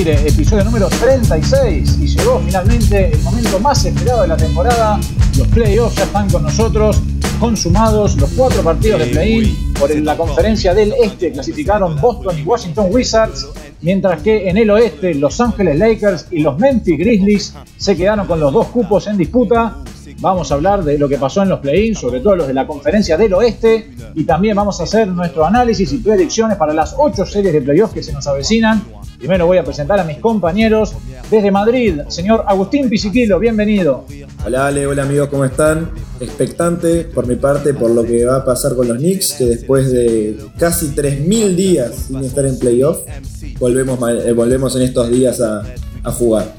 aire, episodio número 36. Y llegó finalmente el momento más esperado de la temporada. Los playoffs ya están con nosotros, consumados los cuatro partidos de play-in. Por la conferencia del este clasificaron Boston y Washington Wizards, mientras que en el oeste Los Ángeles Lakers y los Memphis Grizzlies se quedaron con los dos cupos en disputa. Vamos a hablar de lo que pasó en los play-ins, sobre todo los de la conferencia del oeste, y también vamos a hacer nuestro análisis y predicciones para las ocho series de playoffs que se nos avecinan. Primero voy a presentar a mis compañeros desde Madrid, señor Agustín Pisiquilo, bienvenido. Hola Ale, hola amigos, ¿cómo están? Expectante por mi parte por lo que va a pasar con los Knicks, que después de casi 3.000 días sin estar en playoff, volvemos, eh, volvemos en estos días a, a jugar.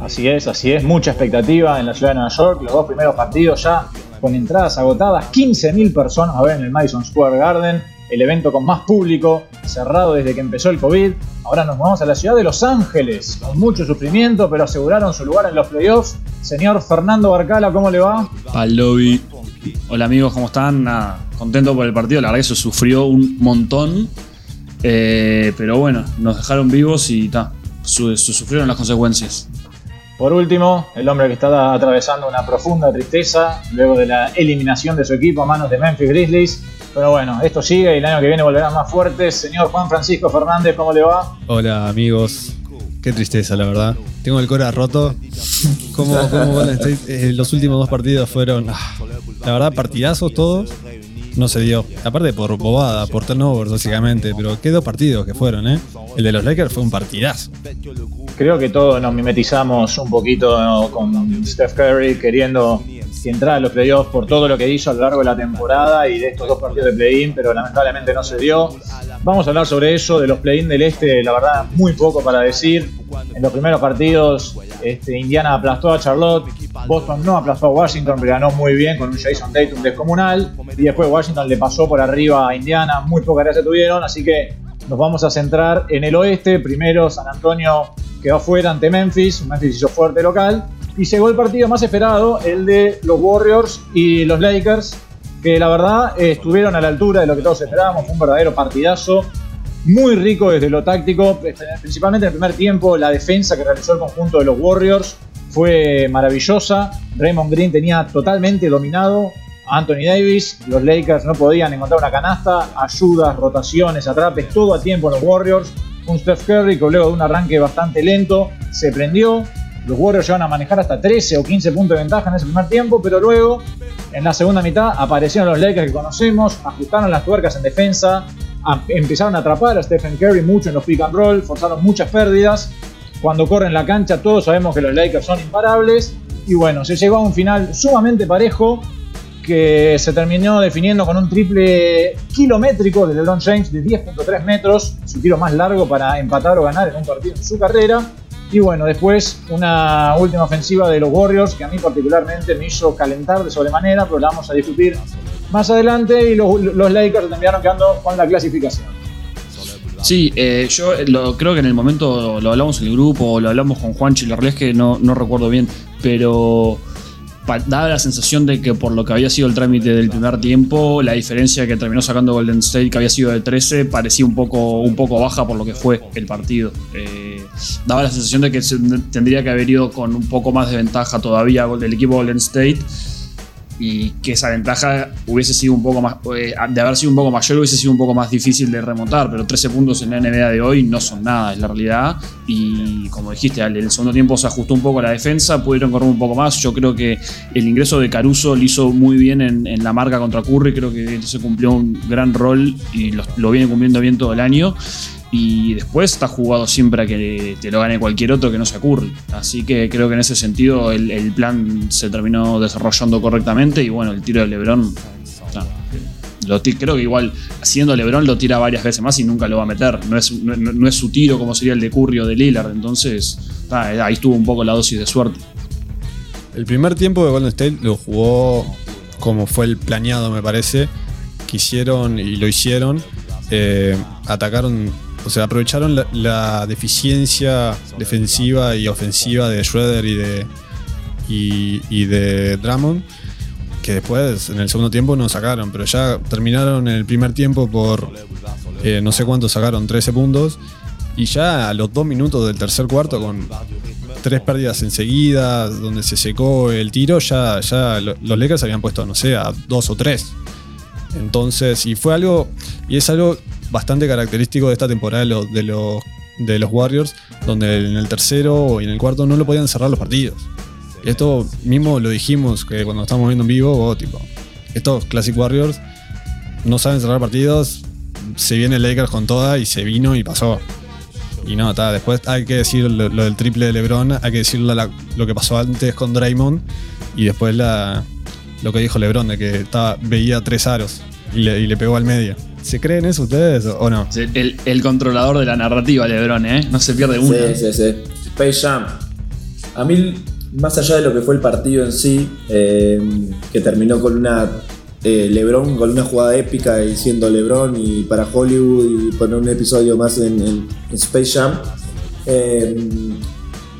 Así es, así es, mucha expectativa en la ciudad de Nueva York, los dos primeros partidos ya con entradas agotadas, 15.000 personas a ver en el Madison Square Garden, el evento con más público, cerrado desde que empezó el COVID. Ahora nos vamos a la ciudad de Los Ángeles, con mucho sufrimiento, pero aseguraron su lugar en los playoffs. Señor Fernando Barcala, ¿cómo le va? Al lobby. Hola amigos, ¿cómo están? Nada, contento por el partido, la verdad que se sufrió un montón, eh, pero bueno, nos dejaron vivos y ta, su, sufrieron las consecuencias. Por último, el hombre que está atravesando una profunda tristeza luego de la eliminación de su equipo a manos de Memphis Grizzlies. Pero bueno, esto sigue y el año que viene volverá más fuertes. Señor Juan Francisco Fernández, ¿cómo le va? Hola amigos, qué tristeza la verdad. Tengo el cora roto. Como, eh, los últimos dos partidos fueron, ah, la verdad, partidazos todos. No se dio. Aparte por bobada, por turnovers básicamente. Pero qué dos partidos que fueron, ¿eh? El de los Lakers fue un partidazo. Creo que todos nos mimetizamos un poquito con Steph Curry queriendo entrar a los playoffs por todo lo que hizo a lo largo de la temporada y de estos dos partidos de play-in, pero lamentablemente no se dio. Vamos a hablar sobre eso, de los play-in del este, la verdad, muy poco para decir. En los primeros partidos, este, Indiana aplastó a Charlotte, Boston no aplastó a Washington, pero ganó muy bien con un Jason Tatum descomunal. Y después Washington le pasó por arriba a Indiana, muy poca gracia tuvieron, así que nos vamos a centrar en el oeste. Primero, San Antonio quedó fuera ante Memphis, Memphis hizo fuerte local. Y llegó el partido más esperado, el de los Warriors y los Lakers, que la verdad estuvieron a la altura de lo que todos esperábamos. Un verdadero partidazo, muy rico desde lo táctico, principalmente en el primer tiempo. La defensa que realizó el conjunto de los Warriors fue maravillosa. Raymond Green tenía totalmente dominado Anthony Davis. Los Lakers no podían encontrar una canasta, ayudas, rotaciones, atrapes, todo a tiempo en los Warriors. Un Steph Curry que luego de un arranque bastante lento se prendió, los Warriors llevan a manejar hasta 13 o 15 puntos de ventaja en ese primer tiempo, pero luego, en la segunda mitad, aparecieron los Lakers que conocemos, ajustaron las tuercas en defensa, empezaron a atrapar a Stephen Curry mucho en los pick and roll, forzaron muchas pérdidas. Cuando corren la cancha, todos sabemos que los Lakers son imparables. Y bueno, se llegó a un final sumamente parejo que se terminó definiendo con un triple kilométrico de LeBron James de 10.3 metros, su tiro más largo para empatar o ganar en un partido en su carrera. Y bueno, después una última ofensiva de los Warriors que a mí particularmente me hizo calentar de sobremanera, pero la vamos a discutir más adelante y los, Lakers terminaron quedando con la clasificación. Sí, eh, yo creo que en el momento lo hablamos en el grupo, lo hablamos con Juanchi, la realidad es que no, no recuerdo bien, pero daba la sensación de que por lo que había sido el trámite del primer tiempo, la diferencia que terminó sacando Golden State, que había sido de 13, parecía un poco, un poco baja por lo que fue el partido. Eh, daba la sensación de que tendría que haber ido con un poco más de ventaja todavía el equipo Golden State y que esa ventaja hubiese sido un poco más, eh, de haber sido un poco mayor, hubiese sido un poco más difícil de remontar, pero 13 puntos en la NBA de hoy no son nada, es la realidad. Y como dijiste, en el segundo tiempo se ajustó un poco la defensa, pudieron correr un poco más. Yo creo que el ingreso de Caruso lo hizo muy bien en, la marca contra Curry, creo que se cumplió un gran rol y lo viene cumpliendo bien todo el año y después está jugado siempre a que te lo gane cualquier otro que no se ocurre. Así que creo que en ese sentido el, plan se terminó desarrollando correctamente y bueno, el tiro de Lebron, lo creo que igual haciendo Lebron lo tira varias veces más y nunca lo va a meter. No es, no, es su tiro como sería el de Curry o de Lillard, entonces ahí estuvo un poco la dosis de suerte. El primer tiempo de Golden State lo jugó como fue el planeado, me parece. Quisieron y lo hicieron. Eh, atacaron o sea, aprovecharon la, deficiencia defensiva y ofensiva de Schroeder y de, y, de Drummond, que después en el segundo tiempo no sacaron, pero ya terminaron en el primer tiempo por eh, no sé cuánto sacaron, 13 puntos. Y ya a los dos minutos del tercer cuarto, con tres pérdidas enseguida, donde se secó el tiro, ya, ya los Lakers habían puesto, no sé, a dos o tres. Entonces, y fue algo, y es algo bastante característico de esta temporada de los, de los, de los Warriors, donde en el tercero y en el cuarto no lo podían cerrar los partidos. Y esto mismo lo dijimos que cuando estábamos viendo en vivo, tipo, estos Classic Warriors no saben cerrar partidos, se viene Lakers con toda y se vino y pasó. Y no, está, después hay que decir lo, del triple de LeBron, hay que decir lo, que pasó antes con Draymond y después la, lo que dijo LeBron, de que estaba, veía tres aros y le, pegó al medio. ¿Se creen eso ustedes o no? El, controlador de la narrativa, LeBron, ¿eh? No se pierde uno. Sí, sí, sí. Space Jam. A mí, más allá de lo que fue el partido en sí, eh, que terminó con una eh, LeBron con una jugada épica diciendo LeBron y para Hollywood y poner un episodio más en, Space Jam. Eh,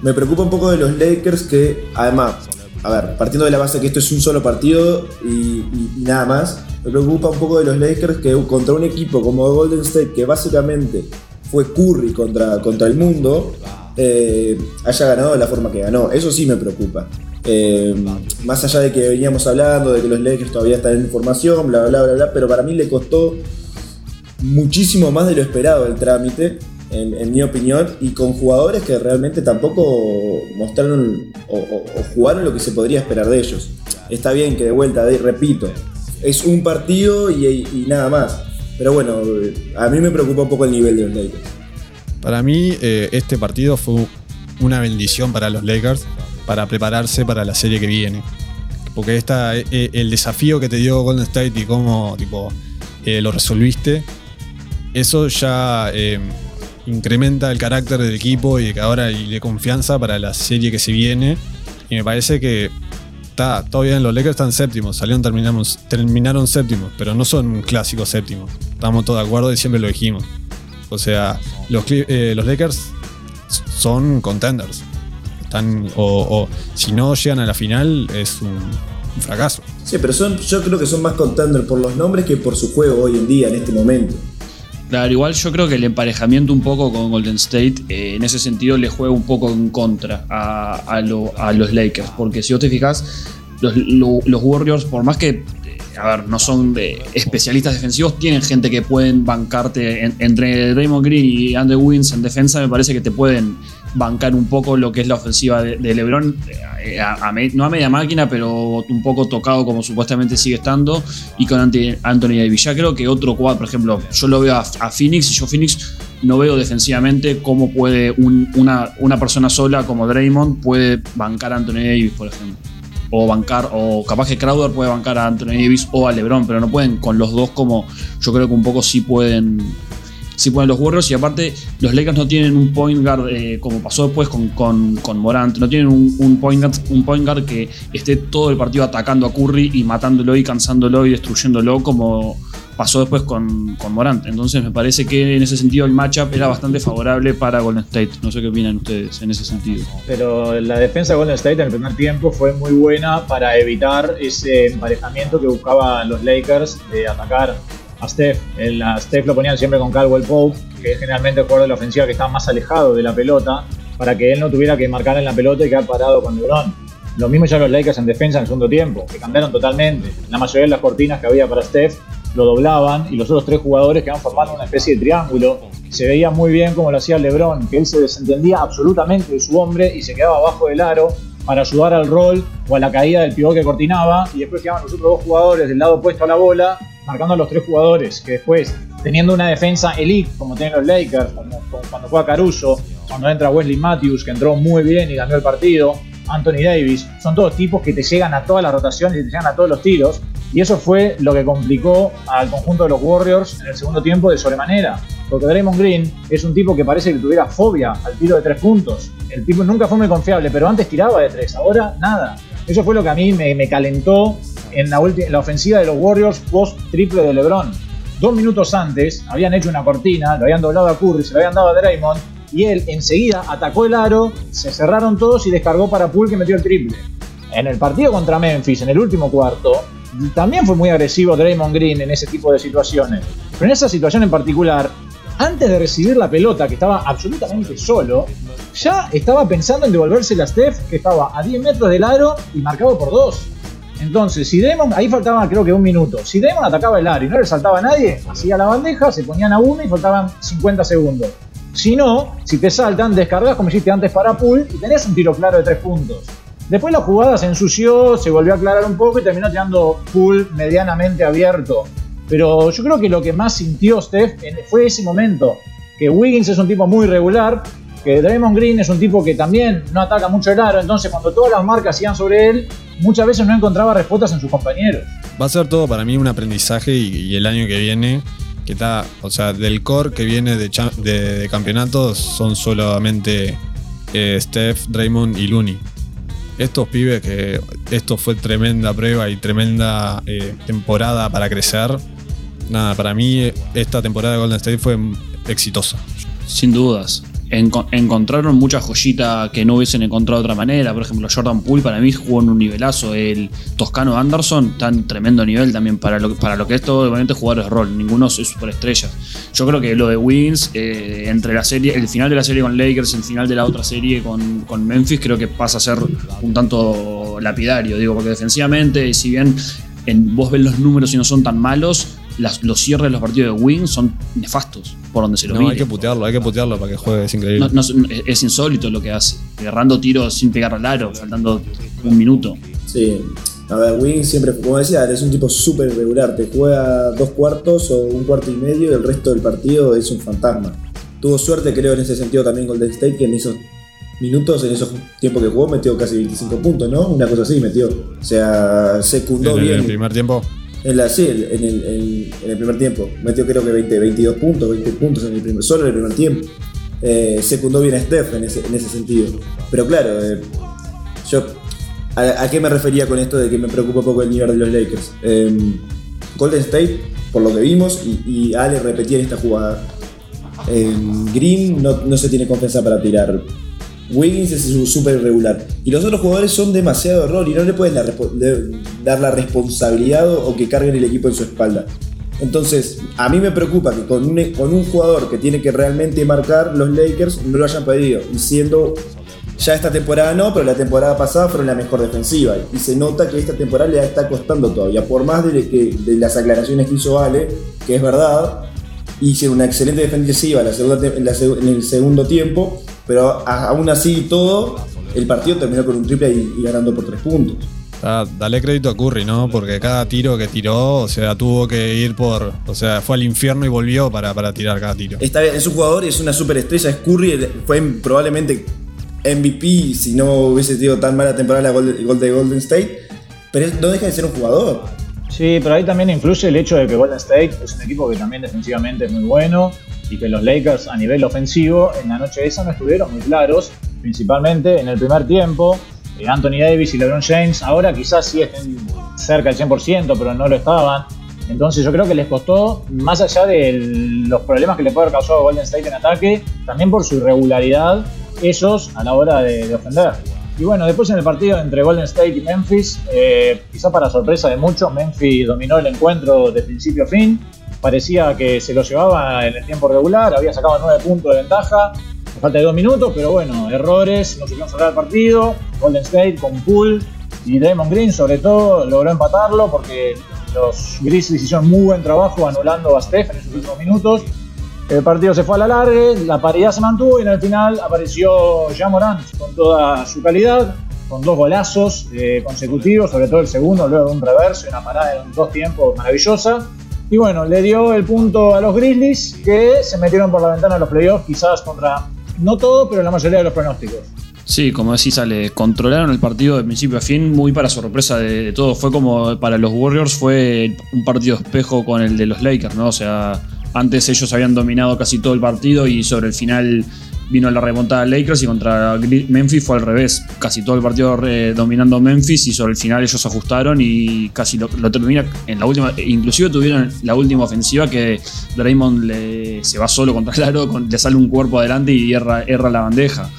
me preocupa un poco de los Lakers que además, a ver, partiendo de la base que esto es un solo partido y, nada más, me preocupa un poco de los Lakers que contra un equipo como Golden State que básicamente fue Curry contra, contra el mundo, eh, haya ganado de la forma que ganó. Eso sí me preocupa. Eh, más allá de que veníamos hablando de que los Lakers todavía están en formación, bla, bla, bla, bla, pero para mí le costó muchísimo más de lo esperado el trámite, en, mi opinión, y con jugadores que realmente tampoco mostraron o, jugaron lo que se podría esperar de ellos. Está bien que de vuelta, repito, es un partido y, nada más. Pero bueno, a mí me preocupa un poco el nivel de los Lakers. Para mí, eh, este partido fue una bendición para los Lakers para prepararse para la serie que viene. Porque esta, eh, eh, el desafío que te dio Golden State y cómo tipo, lo resolviste, eso ya incrementa el carácter del equipo y que ahora y de confianza para la serie que se viene. Y me parece que está todo bien, los Lakers están séptimos, salieron, terminamos, terminaron séptimos, pero no son clásicos séptimos. Estamos todos de acuerdo y siempre lo dijimos. O sea, los, los Lakers son contenders o, si no llegan a la final es un, fracaso. Sí, pero son, yo creo que son más contenders por los nombres que por su juego hoy en día, en este momento. Claro, igual yo creo que el emparejamiento un poco con Golden State eh, en ese sentido le juega un poco en contra a, los Lakers, porque si vos te fijas, los, Warriors, por más que a ver, no son especialistas defensivos, tienen gente que pueden bancarte entre Raymond Green y Andrew Wins en defensa, me parece que te pueden bancar un poco lo que es la ofensiva de, LeBron, eh, no a media máquina, pero un poco tocado como supuestamente sigue estando, y con Anthony Davis. Ya creo que otro cuadro, por ejemplo, yo lo veo a, Phoenix y yo Phoenix no veo defensivamente cómo puede una, una persona sola como Draymond puede bancar a Anthony Davis, por ejemplo o bancar, o capaz que Crowder puede bancar a Anthony Davis o a LeBron, pero no pueden con los dos como yo creo que un poco sí pueden sí pueden los Warriors y aparte los Lakers no tienen un point guard eh, como pasó después con, con, Morant, no tienen un, point guard, un point guard que esté todo el partido atacando a Curry y matándolo y cansándolo y destruyéndolo como pasó después con, con, Morant. Entonces me parece que en ese sentido el matchup era bastante favorable para Golden State. No sé qué opinan ustedes en ese sentido. Pero la defensa de Golden State en el primer tiempo fue muy buena para evitar ese emparejamiento que buscaban los Lakers de atacar a Steph. a Steph lo ponían siempre con Caldwell Pope, que es generalmente el jugador de la ofensiva que estaba más alejado de la pelota, para que él no tuviera que marcar en la pelota y quedar parado con LeBron. Lo mismo ya los Lakers en defensa en el segundo tiempo, que cambiaron totalmente. La mayoría de las cortinas que había para Steph lo doblaban y los otros tres jugadores quedaban formando una especie de triángulo. Se veía muy bien como lo hacía LeBron, que él se desentendía absolutamente de su hombre y se quedaba abajo del aro para ayudar al rol o a la caída del pivot que cortinaba y después quedaban los otros dos jugadores del lado opuesto a la bola marcando a los tres jugadores que después teniendo una defensa elite como tienen los Lakers como, cuando juega Caruso cuando entra Wesley Matthews que entró muy bien y ganó el partido Anthony Davis son todos tipos que te llegan a todas las rotaciones y te llegan a todos los tiros y eso fue lo que complicó al conjunto de los Warriors en el segundo tiempo de sobremanera. Porque Draymond Green es un tipo que parece que tuviera fobia al tiro de tres puntos. El tipo nunca fue muy confiable, pero antes tiraba de tres, ahora nada. Eso fue lo que a mí me, calentó en la, la ofensiva de los Warriors post triple de LeBron. Dos minutos antes habían hecho una cortina, lo habían doblado a Curry, se lo habían dado a Draymond y él enseguida atacó el aro, se cerraron todos y descargó para Poole que metió el triple. En el partido contra Memphis, en el último cuarto, también fue muy agresivo Draymond Green en ese tipo de situaciones. Pero en esa situación en particular, antes de recibir la pelota, que estaba absolutamente solo, ya estaba pensando en devolvérsela a Steph, que estaba a 10 metros del aro y marcado por dos. Entonces, si Demon, ahí faltaba creo que un minuto, si Demon atacaba el aro y no le saltaba a nadie, hacía la bandeja, se ponían a uno y faltaban 50 segundos. Si no, si te saltan, descargas como hiciste antes para Pool y tenés un tiro claro de 3 puntos. Después la jugada se ensució, se volvió a aclarar un poco y terminó tirando Pool medianamente abierto. Pero yo creo que lo que más sintió Steph fue ese momento, que Wiggins es un tipo muy regular, que Draymond Green es un tipo que también no ataca mucho el aro, entonces cuando todas las marcas iban sobre él, muchas veces no encontraba respuestas en sus compañeros. Va a ser todo para mí un aprendizaje y, el año que viene, que está, o sea, del core que viene de, de, campeonatos son solamente eh, Steph, Draymond y Looney. Estos pibes que esto fue tremenda prueba y tremenda eh, temporada para crecer. Nada, para mí esta temporada de Golden State fue exitosa. Sin dudas encontraron mucha joyita que no hubiesen encontrado de otra manera. Por ejemplo, Jordan Poole para mí jugó en un nivelazo. El Toscano Anderson tan tremendo nivel también para lo, para lo que es todo obviamente jugadores de rol. Ninguno es superestrella. Yo creo que lo de Wiggins, eh, entre la serie, el final de la serie con Lakers, el final de la otra serie con, con Memphis, creo que pasa a ser un tanto lapidario. Digo, porque defensivamente, si bien en, vos ves los números y no son tan malos, los cierres de los partidos de Wings son nefastos por donde se lo No, hay que putearlo, hay que putearlo para que juegue, es increíble. es insólito lo que hace, agarrando tiros sin pegar al aro, faltando un minuto. Sí, a ver, Wings siempre, como decía, es un tipo súper irregular, te juega dos cuartos o un cuarto y medio y el resto del partido es un fantasma. Tuvo suerte, creo, en ese sentido también con Golden State, que en esos minutos, en esos tiempos que jugó, metió casi 25 puntos, ¿no? Una cosa así metió. O sea, secundó bien. ¿En el primer tiempo? En la, sí, en el, en el, primer tiempo. Metió creo que 20, 22 puntos, 20 puntos en el primer, solo en el primer tiempo. Eh, secundó bien a Steph en ese, en ese sentido. Pero claro, eh, yo ¿a, qué me refería con esto de que me preocupa poco el nivel de los Lakers? Em, Golden State, por lo que vimos, y, Ale repetía en esta jugada. Em, Green no, no se tiene confianza para tirar. Wiggins es súper irregular. Y los otros jugadores son demasiado error y no le pueden dar, la responsabilidad o que carguen el equipo en su espalda. Entonces, a mí me preocupa que con un, con un jugador que tiene que realmente marcar, los Lakers no lo hayan pedido. Y siendo ya esta temporada no, pero la temporada pasada fueron la mejor defensiva. Y se nota que esta temporada le está costando todavía. Por más de, que, las aclaraciones que hizo Ale, que es verdad, hicieron una excelente defensiva en el segundo tiempo pero aún así todo, el partido terminó con un triple y, ganando por tres puntos. Ah, dale crédito a Curry, ¿no? Porque cada tiro que tiró, o sea, tuvo que ir por. O sea, fue al infierno y volvió para, para tirar cada tiro. Está bien, es un jugador, es una superestrella, es Curry, fue probablemente MVP si no hubiese tenido tan mala temporada el gol de Golden State, pero no deja de ser un jugador. Sí, pero ahí también influye el hecho de que Golden State es un equipo que también defensivamente es muy bueno y que los Lakers a nivel ofensivo en la noche esa no estuvieron muy claros, principalmente en el primer tiempo. Eh, Anthony Davis y LeBron James ahora quizás sí estén cerca del 100%, pero no lo estaban. Entonces yo creo que les costó, más allá de los problemas que le puede haber causado Golden State en ataque, también por su irregularidad ellos a la hora de, ofender. Y bueno, después en el partido entre Golden State y Memphis, eh, quizá para sorpresa de muchos, Memphis dominó el encuentro de principio a fin parecía que se lo llevaba en el tiempo regular, había sacado 9 puntos de ventaja, a falta de 2 minutos, pero bueno, errores, no supieron cerrar el partido, Golden State con Poole y Draymond Green sobre todo logró empatarlo porque los Grizzlies hicieron muy buen trabajo anulando a Steph en esos últimos minutos. El partido se fue a la larga, la paridad se mantuvo y en el final apareció Jean Morant con toda su calidad, con dos golazos eh, consecutivos, sobre todo el segundo, luego de un reverso y una parada en dos tiempos maravillosa. Y bueno, le dio el punto a los Grizzlies que se metieron por la ventana de los playoffs, quizás contra no todo, pero la mayoría de los pronósticos. Sí, como decís, sale, controlaron el partido de principio a fin, muy para sorpresa de, de todo. Fue como para los Warriors, fue un partido espejo con el de los Lakers, ¿no? O sea, antes ellos habían dominado casi todo el partido y sobre el final vino la remontada de Lakers y contra Memphis fue al revés. Casi todo el partido eh, dominando Memphis y sobre el final ellos ajustaron y casi lo, termina en la última. Inclusive tuvieron la última ofensiva que Draymond le, se va solo contra el aro, le sale un cuerpo adelante y erra, la bandeja.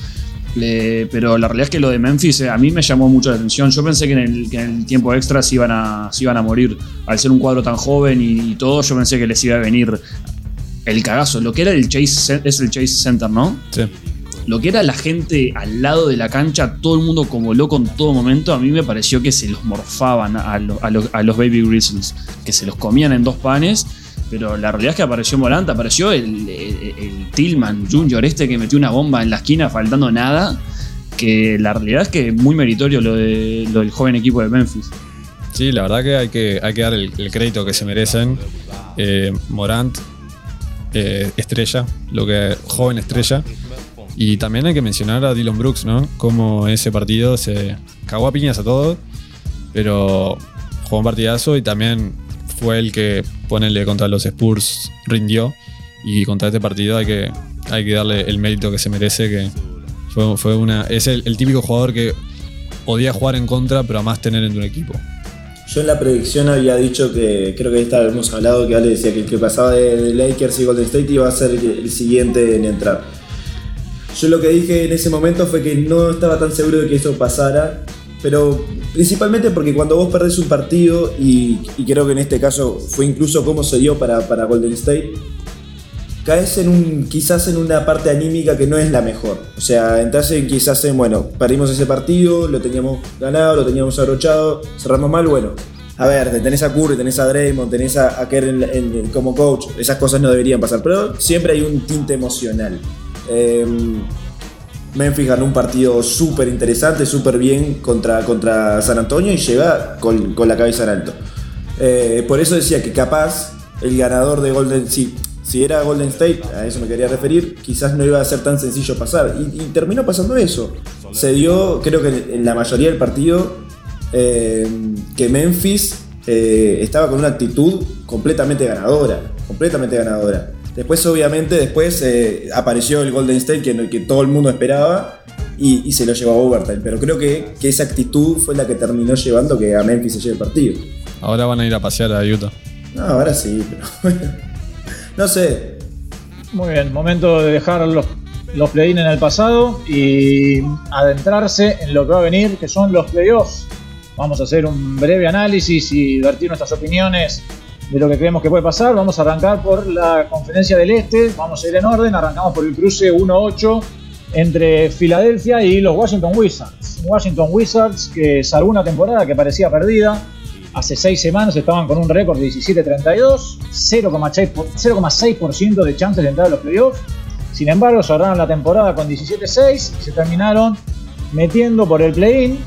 pero la realidad es que lo de Memphis eh, a mí me llamó mucho la atención. Yo pensé que en el, tiempo extra se iban, a, iban a morir. Al ser un cuadro tan joven y todo, yo pensé que les iba a venir el cagazo. Lo que era el Chase, es el Chase Center, ¿no? Sí. Lo que era la gente al lado de la cancha, todo el mundo como loco en todo momento, a mí me pareció que se los morfaban a, lo- a lo- a los Baby Grizzlies, que se los comían en dos panes. Pero la realidad es que apareció Morant, apareció el, el- el Tillman Jr. este que metió una bomba en la esquina faltando nada. Que la realidad es que muy meritorio lo, de, lo del joven equipo de Memphis. Sí, la verdad que hay que, hay que dar el, el crédito que se merecen. Eh, Morant, eh, estrella, lo que joven estrella. Y también hay que mencionar a Dylan Brooks, ¿no? Como en ese partido se cagó a piñas a todos, pero jugó un partidazo y también fue el que, ponerle contra los Spurs, rindió. Y contra este partido hay que, hay que darle el mérito que se merece, que fue, una, es el, el típico jugador que podía jugar en contra, pero además tener en tu equipo. Yo en la predicción había dicho que, creo que esta hemos hablado, que Ale decía que el que pasaba de, Lakers y Golden State iba a ser el, siguiente en entrar. Yo lo que dije en ese momento fue que no estaba tan seguro de que eso pasara, pero principalmente porque cuando vos perdés un partido, y, y creo que en este caso fue incluso como se dio para, para Golden State, caes en un quizás en una parte anímica que no es la mejor. O sea, entras en quizás en, bueno, perdimos ese partido, lo teníamos ganado, lo teníamos abrochado, cerramos mal, bueno. A ver, tenés a Curry, tenés a Draymond, tenés a, Kerr como coach, esas cosas no deberían pasar, pero siempre hay un tinte emocional. Eh, Memphis ganó un partido súper interesante, súper bien contra, contra San Antonio y llega con, con la cabeza en alto. Eh, por eso decía que capaz el ganador de Golden si, si era Golden State, a eso me quería referir, quizás no iba a ser tan sencillo pasar. Y, y terminó pasando eso. Se dio, creo que en la mayoría del partido, eh, que Memphis eh, estaba con una actitud completamente ganadora. Completamente ganadora. Después, obviamente, después eh, apareció el Golden State que, que todo el mundo esperaba y, y se lo llevó a overtime. Pero creo que, que esa actitud fue la que terminó llevando que a Memphis se lleve el partido. Ahora van a ir a pasear a Utah. No, ahora sí, pero. no sé. Muy bien, momento de dejar los, los play-in en el pasado y adentrarse en lo que va a venir, que son los playoffs. Vamos a hacer un breve análisis y vertir nuestras opiniones de lo que creemos que puede pasar. Vamos a arrancar por la conferencia del Este, vamos a ir en orden, arrancamos por el cruce 1-8 entre Filadelfia y los Washington Wizards. Washington Wizards que salvó una temporada que parecía perdida. Hace seis semanas estaban con un récord de 17-32, 0,6% de chances de entrar a los playoffs. Sin embargo, cerraron la temporada con 17-6 y se terminaron metiendo por el play-in.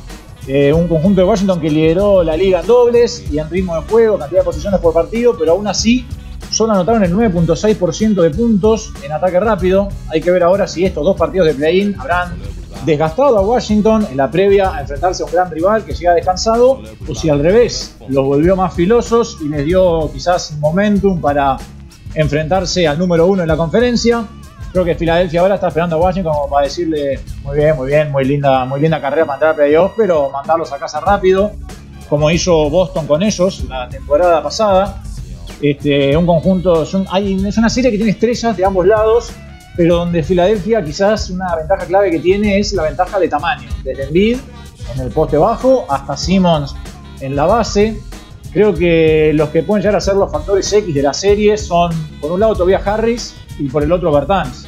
Eh, un conjunto de Washington que lideró la liga en dobles y en ritmo de juego, cantidad de posiciones por partido, pero aún así solo anotaron el 9.6% de puntos en ataque rápido. Hay que ver ahora si estos dos partidos de play-in habrán desgastado a Washington en la previa a enfrentarse a un gran rival que llega descansado, o si al revés, los volvió más filosos y les dio quizás momentum para enfrentarse al número uno en la conferencia. Creo que Filadelfia ahora está esperando a Washington como para decirle muy bien, muy bien, muy linda, muy linda carrera para entrar a playoffs, pero mandarlos a casa rápido, como hizo Boston con ellos la temporada pasada. Este, un conjunto, hay- es una serie que tiene estrellas de ambos lados, pero donde Filadelfia quizás una ventaja clave que tiene es la ventaja de tamaño, desde Embiid en el poste bajo hasta Simmons en la base. Creo que los que pueden llegar a ser los factores X de la serie son, por un lado, Tobias Harris y por el otro, Bertans.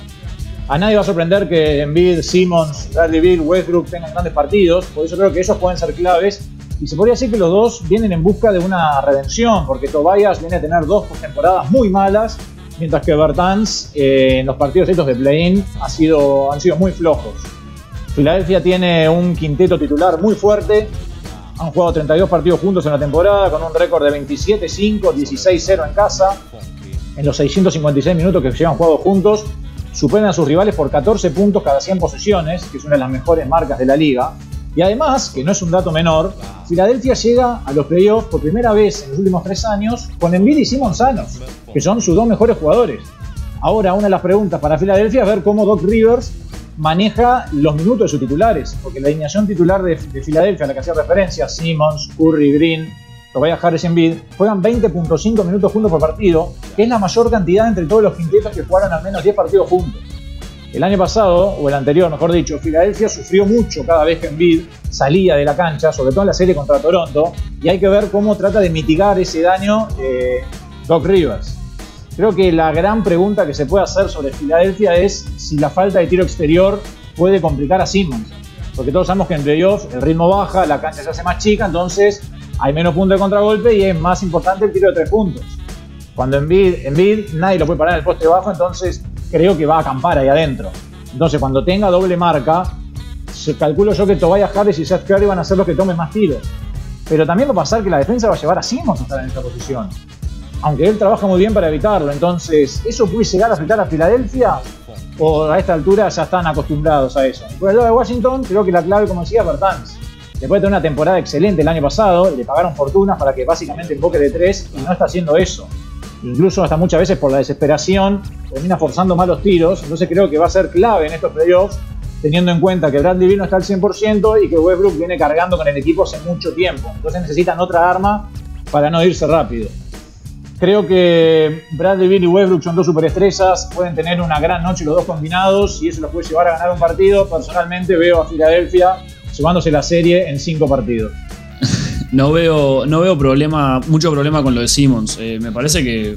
A nadie va a sorprender que Embiid, Simmons, Bradley Bill, Westbrook tengan grandes partidos, por eso creo que ellos pueden ser claves. Y se podría decir que los dos vienen en busca de una redención, porque Tobias viene a tener dos temporadas muy malas, mientras que Bertans eh, en los partidos estos de play-in ha sido, han sido muy flojos. Filadelfia tiene un quinteto titular muy fuerte, han jugado 32 partidos juntos en la temporada con un récord de 27-5, 16-0 en casa. En los 656 minutos que llevan jugado juntos, superan a sus rivales por 14 puntos cada 100 posesiones, que es una de las mejores marcas de la liga. Y además, que no es un dato menor, Filadelfia llega a los playoffs por primera vez en los últimos tres años con Embiid y Simon sanos, que son sus dos mejores jugadores. Ahora, una de las preguntas para Filadelfia es ver cómo Doc Rivers maneja los minutos de sus titulares, porque la alineación titular de, de Filadelfia, a la que hacía referencia, Simmons, Curry, Green, Tobias Harris y Embiid, juegan 20.5 minutos juntos por partido, que es la mayor cantidad entre todos los quintetos que jugaron al menos 10 partidos juntos. El año pasado, o el anterior, mejor dicho, Filadelfia sufrió mucho cada vez que Embiid salía de la cancha, sobre todo en la serie contra Toronto, y hay que ver cómo trata de mitigar ese daño eh, Doc Rivers. Creo que la gran pregunta que se puede hacer sobre Filadelfia es si la falta de tiro exterior puede complicar a Simmons. Porque todos sabemos que en playoff el ritmo baja, la cancha se hace más chica, entonces hay menos puntos de contragolpe y es más importante el tiro de tres puntos. Cuando en Bid nadie lo puede parar en el poste bajo, entonces creo que va a acampar ahí adentro. Entonces cuando tenga doble marca, se calculo yo que Tobias Harris y Seth Curry van a ser los que tomen más tiros. Pero también va a pasar que la defensa va a llevar a Simmons a estar en esta posición. Aunque él trabaja muy bien para evitarlo. Entonces, ¿eso puede llegar a afectar a Filadelfia? ¿O a esta altura ya están acostumbrados a eso? Por el lado de Washington, creo que la clave, como decía, Bertans. Después de tener una temporada excelente el año pasado, le pagaron fortunas para que básicamente enfoque de tres y no está haciendo eso. Incluso hasta muchas veces por la desesperación termina forzando malos tiros. Entonces creo que va a ser clave en estos playoffs teniendo en cuenta que Bradley Beal no está al 100% y que Westbrook viene cargando con el equipo hace mucho tiempo. Entonces necesitan otra arma para no irse rápido. Creo que Bradley Beal y Westbrook son dos superestrellas, pueden tener una gran noche los dos combinados y eso los puede llevar a ganar un partido. Personalmente veo a Filadelfia llevándose la serie en cinco partidos. No veo, no veo problema, mucho problema con lo de Simmons. Eh, me parece que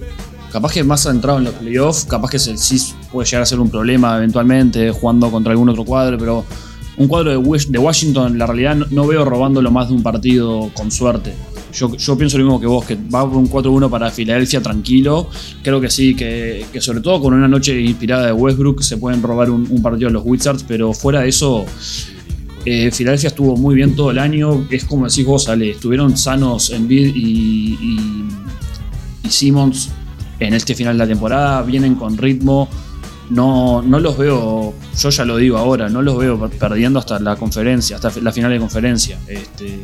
capaz que más centrado en los playoffs, capaz que sí puede llegar a ser un problema eventualmente jugando contra algún otro cuadro, pero un cuadro de, Washington, la realidad no, veo robándolo más de un partido con suerte. Yo, pienso lo mismo que vos, que va por un 4-1 para Filadelfia tranquilo. Creo que sí, que, sobre todo con una noche inspirada de Westbrook se pueden robar un, partido de los Wizards, pero fuera de eso, eh, Filadelfia estuvo muy bien todo el año. Es como decís vos, Ale, estuvieron sanos y, y, y Simmons en este final de la temporada, vienen con ritmo. No, no los veo, yo ya lo digo ahora, no los veo perdiendo hasta la conferencia, hasta la final de conferencia. Este,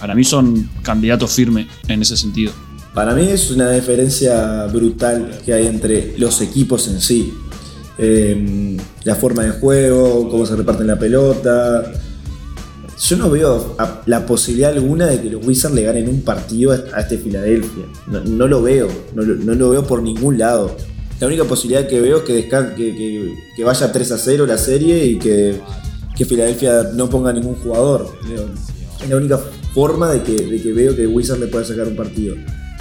para mí son candidatos firmes en ese sentido. Para mí es una diferencia brutal que hay entre los equipos en sí. Em, la forma de juego, cómo se reparten la pelota, yo no veo la posibilidad alguna de que los Wizards le ganen un partido a este Filadelfia. No, lo veo, no, lo veo por ningún lado. La única posibilidad que veo es que, que, vaya 3 a 0 la serie y que, Filadelfia no ponga ningún jugador. Es la única forma de que, veo que Wizards le pueda sacar un partido.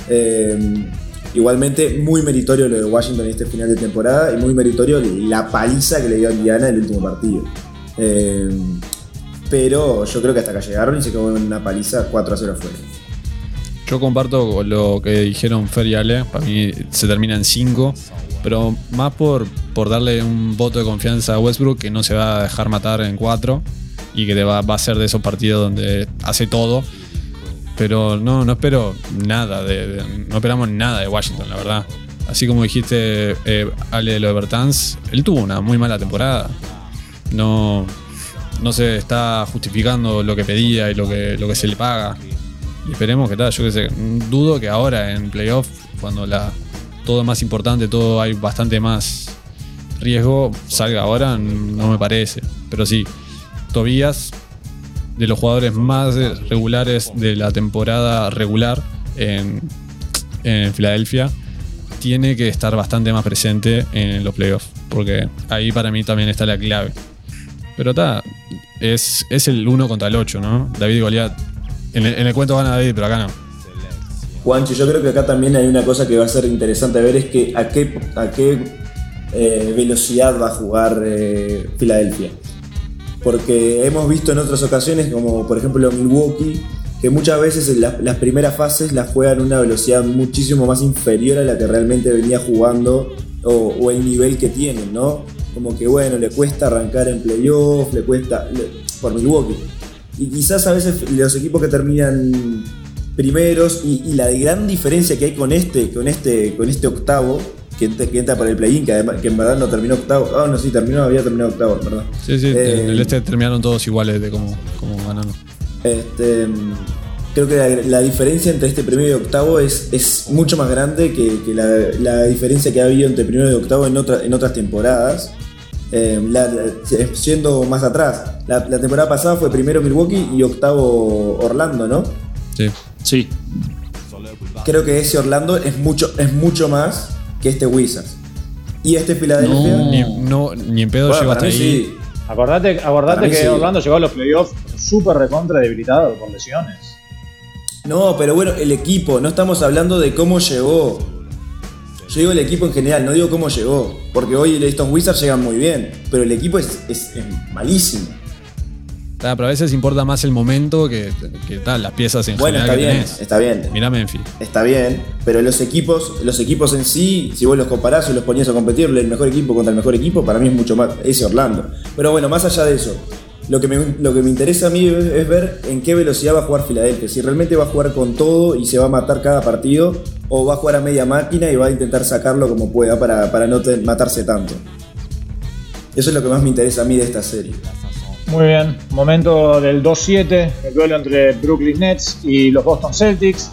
Eh, igualmente, muy meritorio lo de Washington en este final de temporada y muy meritorio la paliza que le dio a Indiana en el último partido. Eh, pero yo creo que hasta acá llegaron y se quedó en una paliza 4 a 0 afuera. Yo comparto lo que dijeron Fer y Ale, para mí se termina en 5, pero más por, por darle un voto de confianza a Westbrook que no se va a dejar matar en 4 y que va, va, a ser de esos partidos donde hace todo. Pero no, no espero nada, de, no esperamos nada de Washington, la verdad. Así como dijiste, eh, Ale de lo de él tuvo una muy mala temporada. No, no se está justificando lo que pedía y lo que, lo que se le paga. Y esperemos que tal, yo que sé, dudo que ahora en playoff, cuando la, todo es más importante, todo hay bastante más riesgo, salga ahora, no me parece. Pero sí, Tobías, de los jugadores más regulares de la temporada regular en, en Filadelfia, tiene que estar bastante más presente en los playoffs, porque ahí para mí también está la clave. Pero está, es, es el 1 contra el 8, ¿no? David y Goliat. En el, cuento gana David, pero acá no. Juancho, yo creo que acá también hay una cosa que va a ser interesante ver, es que a qué, a qué eh, velocidad va a jugar eh, Filadelfia. Porque hemos visto en otras ocasiones, como por ejemplo Milwaukee, que muchas veces las primeras fases las juegan a una velocidad muchísimo más inferior a la que realmente venía jugando o, o el nivel que tienen, ¿no? como que bueno, le cuesta arrancar en playoff, le cuesta por Milwaukee. Y quizás a veces los equipos que terminan primeros y, la gran diferencia que hay con este, con este, con este octavo, que, entra por el play-in, que, que, en verdad no terminó octavo. Ah, no, sí, terminó, había terminado octavo, ¿verdad? Sí, sí, en el eh, este terminaron todos iguales de como, como ganaron. Este, creo que la, diferencia entre este primero y octavo es, es mucho más grande que, la, diferencia que ha habido entre primero y octavo en, en otras temporadas. Eh, siendo más atrás, la, temporada pasada fue primero Milwaukee y octavo Orlando, ¿no? Sí. Sí. Creo que ese Orlando es mucho, es mucho más que este Wizards. Y este Filadelfia. No, ni, en pedo llegó hasta ahí. Acordate, que Orlando llegó a los playoffs súper recontra debilitado por lesiones. No, pero bueno, el equipo, no estamos hablando de cómo llegó. Yo digo el equipo en general, no digo cómo llegó. Porque hoy estos Wizards llegan muy bien, pero el equipo es, es- es malísimo. Pero a veces importa más el momento que, que tal, las piezas en Bueno, está general que bien, tenés. está bien. Mirá Memphis. Está bien, pero los equipos, los equipos en sí, si vos los comparás y los ponías a competir, el mejor equipo contra el mejor equipo, para mí es mucho más ese Orlando. Pero bueno, más allá de eso, lo que me, lo que me interesa a mí es, es ver en qué velocidad va a jugar Filadelfia. Si realmente va a jugar con todo y se va a matar cada partido, o va a jugar a media máquina y va a intentar sacarlo como pueda para, para no te- matarse tanto. Eso es lo que más me interesa a mí de esta serie. Muy bien, momento del 2-7, el duelo entre Brooklyn Nets y los Boston Celtics.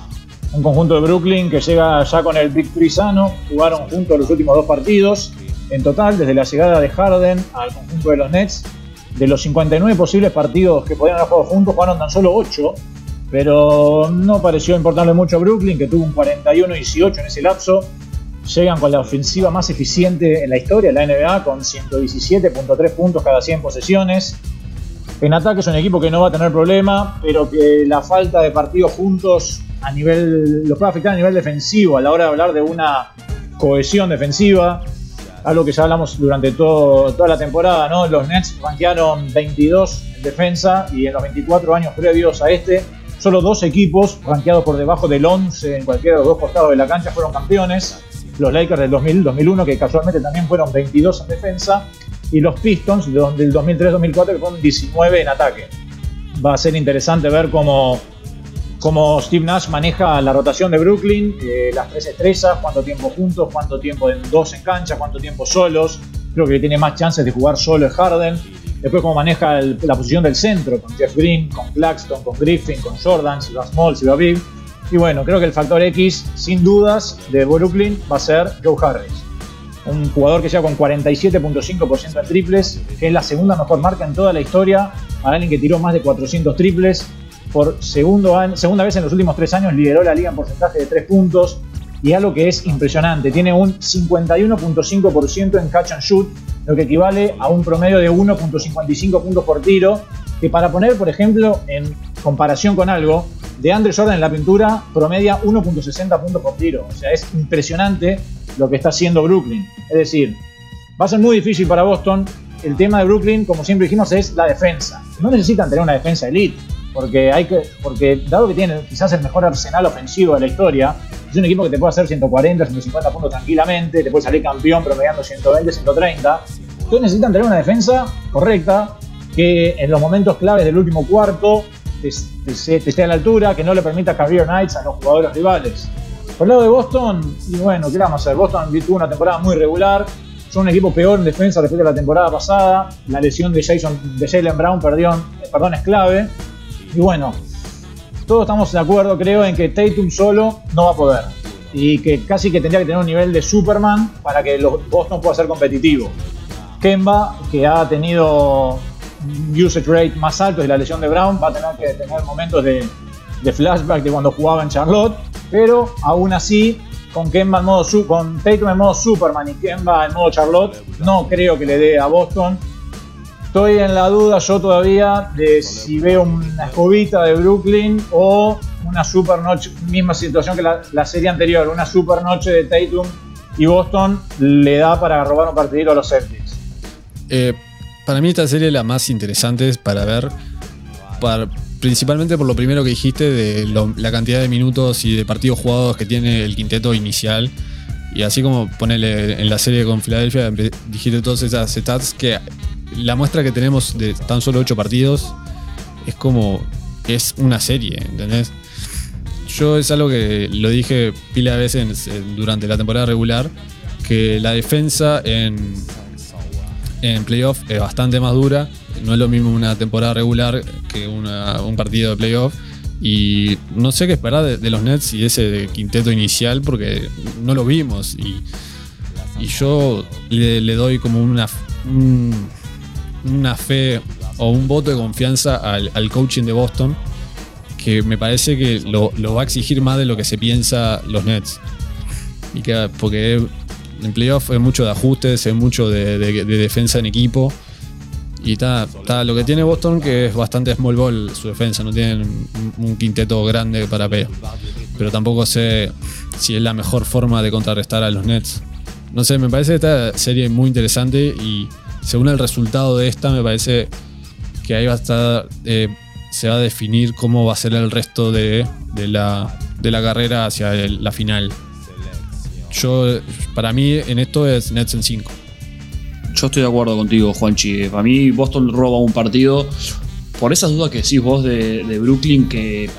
Un conjunto de Brooklyn que llega ya con el Big Three sano, jugaron juntos los últimos dos partidos. En total, desde la llegada de Harden al conjunto de los Nets, de los 59 posibles partidos que podían haber jugado juntos, jugaron tan solo 8. Pero no pareció importarle mucho a Brooklyn, que tuvo un 41-18 en ese lapso. Llegan con la ofensiva más eficiente en la historia la NBA, con 117.3 puntos cada 100 posesiones. En ataque es un equipo que no va a tener problema, pero que la falta de partidos juntos a nivel, los puede afectar a nivel defensivo a la hora de hablar de una cohesión defensiva. Algo que ya hablamos durante toda la temporada, ¿no? Los Nets rankearon 22 en defensa y en los 24 años previos a este, solo dos equipos rankeados por debajo del 11 en cualquiera de los dos costados de la cancha fueron campeones. Los Lakers del 2000-2001, que casualmente también fueron 22 en defensa, y los Pistons de- del 2003-2004 que fueron 19 en ataque. Va a ser interesante ver cómo, cómo Steve Nash maneja la rotación de Brooklyn, eh, las tres estrellas, cuánto tiempo juntos, cuánto tiempo en dos en cancha, cuánto tiempo solos. Creo que tiene más chances de jugar solo el Harden. Después cómo maneja el- la posición del centro, con Jeff Green, con Claxton, con Griffin, con Jordan, si va small, si va big. Y bueno, creo que el factor X, sin dudas, de Brooklyn va a ser Joe Harris un jugador que llega con 47.5% en triples, que es la segunda mejor marca en toda la historia, para alguien que tiró más de 400 triples. Por segundo segunda vez en los últimos tres años lideró la liga en porcentaje de tres puntos. Y algo que es impresionante, tiene un 51.5% en catch and shoot, lo que equivale a un promedio de 1.55 puntos por tiro, que para poner, por ejemplo, en comparación con algo, de Andre Jordan en la pintura promedia 1.60 puntos por tiro. O sea, es impresionante lo que está haciendo Brooklyn. Es decir, va a ser muy difícil para Boston. El tema de Brooklyn, como siempre dijimos, es la defensa. No necesitan tener una defensa elite, porque hay que, porque dado que tienen quizás el mejor arsenal ofensivo de la historia, es un equipo que te puede hacer 140, 150 puntos tranquilamente, te puede salir campeón promediando 120, 130. Entonces necesitan tener una defensa correcta, que en los momentos claves del último cuarto te, esté a la altura, que no le permita career nights a los jugadores rivales. Por el lado de Boston, y bueno, ¿qué vamos a hacer? Boston tuvo una temporada muy regular, son un equipo peor en defensa respecto a la temporada pasada, la lesión de Jason, Jalen Brown perdón, eh, perdón, es clave, y bueno, todos estamos de acuerdo, creo, en que Tatum solo no va a poder. Y que casi que tendría que tener un nivel de Superman para que los Boston pueda ser competitivo. Kemba, que ha tenido usage rate más alto de la lesión de Brown, va a tener que tener momentos de, flashback de cuando jugaba en Charlotte. Pero aún así, con Kemba en modo con Tatum en modo Superman y Kemba en modo Charlotte, no creo que le dé a Boston Estoy en la duda yo todavía de si veo una escobita de Brooklyn o una super noche, misma situación que la, la serie anterior, una super noche de Tatum y Boston le da para robar un partidito a los Celtics. Eh, para mí esta serie es la más interesante para ver, principalmente por lo primero que dijiste de la cantidad de minutos y de partidos jugados que tiene el quinteto inicial. Y así como ponele en la serie con Filadelfia, dijiste todas esas stats que la muestra que tenemos de tan solo 8 partidos es como es una serie, ¿entendés? Yo es algo que lo dije pila de veces durante la temporada regular, que la defensa en, en playoff es bastante más dura. No es lo mismo una temporada regular que una- un partido de playoff. Y no sé qué esperar de, los Nets y ese quinteto inicial porque no lo vimos. Y, yo le, doy como una, un- una fe o un voto de confianza al, coaching de Boston que me parece que lo, lo va a exigir más de lo que se piensa los Nets. Y que, porque en playoff es mucho de ajustes, es mucho de, de- de defensa en equipo. Y está, lo que tiene Boston, que es bastante small ball su defensa, no tienen un, quinteto grande para pelear. Pero tampoco sé si es la mejor forma de contrarrestar a los Nets. No sé, me parece esta serie muy interesante y según el resultado de esta, me parece que ahí va a estar, eh, se va a definir cómo va a ser el resto de la carrera hacia la final. Yo, para mí, en esto es Nets en 5. Yo estoy de acuerdo contigo, Juanchi. Para mí, Boston roba un partido. Por esas dudas que decís vos de, de Brooklyn, que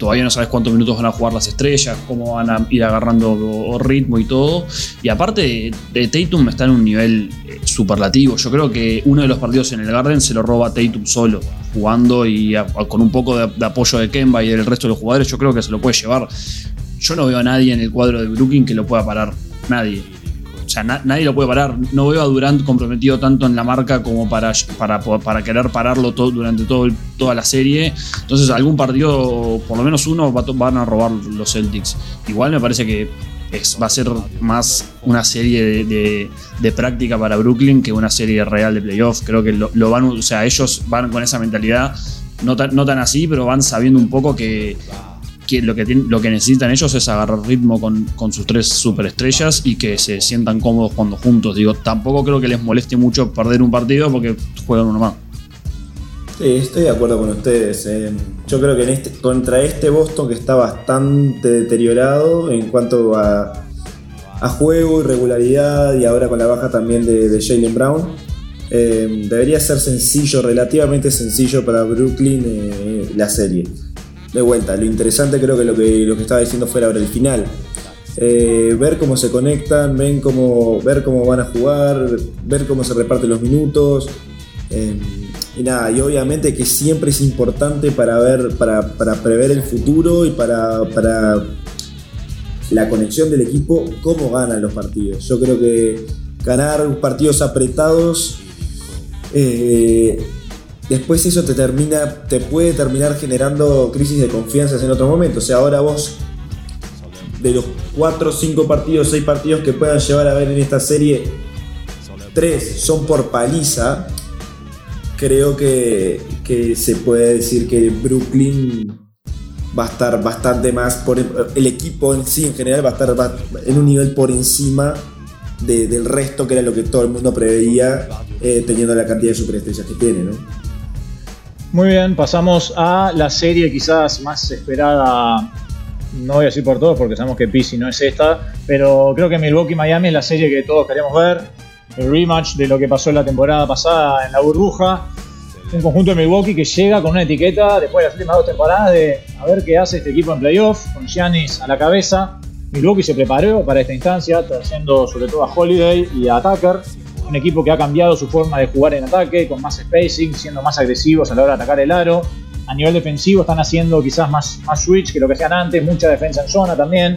todavía no sabes cuántos minutos van a jugar las estrellas, cómo van a ir agarrando ritmo y todo. Y aparte, de Tatum está en un nivel eh, superlativo. Yo creo que uno de los partidos en el Garden se lo roba Tatum solo, jugando y con un poco de, apoyo de Kemba y del resto de los jugadores. Yo creo que se lo puede llevar. Yo no veo a nadie en el cuadro de Brooklyn que lo pueda parar. Nadie. O sea, nadie lo puede parar. No veo a Durant comprometido tanto en la marca como para, para, para querer pararlo todo, durante todo, toda la serie. Entonces, algún partido, por lo menos uno, van a robar los Celtics. Igual me parece que va a ser más una serie de, práctica para Brooklyn que una serie real de playoff. Creo que lo, van, o sea, ellos van con esa mentalidad, no no tan así, pero van sabiendo un poco que lo que, lo que necesitan ellos es agarrar ritmo con, sus tres superestrellas y que se sientan cómodos cuando juntos. Digo, tampoco creo que les moleste mucho perder un partido porque juegan uno más. Sí, estoy de acuerdo con ustedes. Eh. Yo creo que este, contra este Boston que está bastante deteriorado en cuanto a, a juego y regularidad y ahora con la baja también de, de Jalen Brown, eh, debería ser sencillo, relativamente sencillo para Brooklyn eh, la serie de vuelta, lo interesante creo que lo que, lo que estaba diciendo fue ahora el final. Eh, ver cómo se conectan, ven cómo, ver cómo van a jugar, ver cómo se reparten los minutos. Eh, y nada, y obviamente que siempre es importante para ver, para, prever el futuro y para, para, la conexión del equipo, cómo ganan los partidos. Yo creo que ganar partidos apretados eh, después eso te termina, te puede terminar generando crisis de confianza en otro momento. O sea, ahora vos, de los 4, 5 partidos, 6 partidos que puedan llevar a ver en esta serie, 3 son por paliza. Creo que, se puede decir que Brooklyn va a estar bastante más por el equipo en sí en general va a estar en un nivel por encima del resto que era lo que todo el mundo preveía eh, teniendo la cantidad de superestrellas que tiene, ¿no? Muy bien, pasamos a la serie quizás más esperada, no voy a decir por todos porque sabemos que PC no es esta, pero creo que Milwaukee-Miami es la serie que todos queremos ver, el rematch de lo que pasó en la temporada pasada en la burbuja, un conjunto de Milwaukee que llega con una etiqueta después de las últimas dos temporadas de a ver qué hace este equipo en playoff, con Giannis a la cabeza. Milwaukee se preparó para esta instancia, trayendo sobre todo a Holiday y a Tucker, un equipo que ha cambiado su forma de jugar en ataque, con más spacing, siendo más agresivos a la hora de atacar el aro. A nivel defensivo están haciendo quizás más, más switch que lo que hacían antes, mucha defensa en zona también.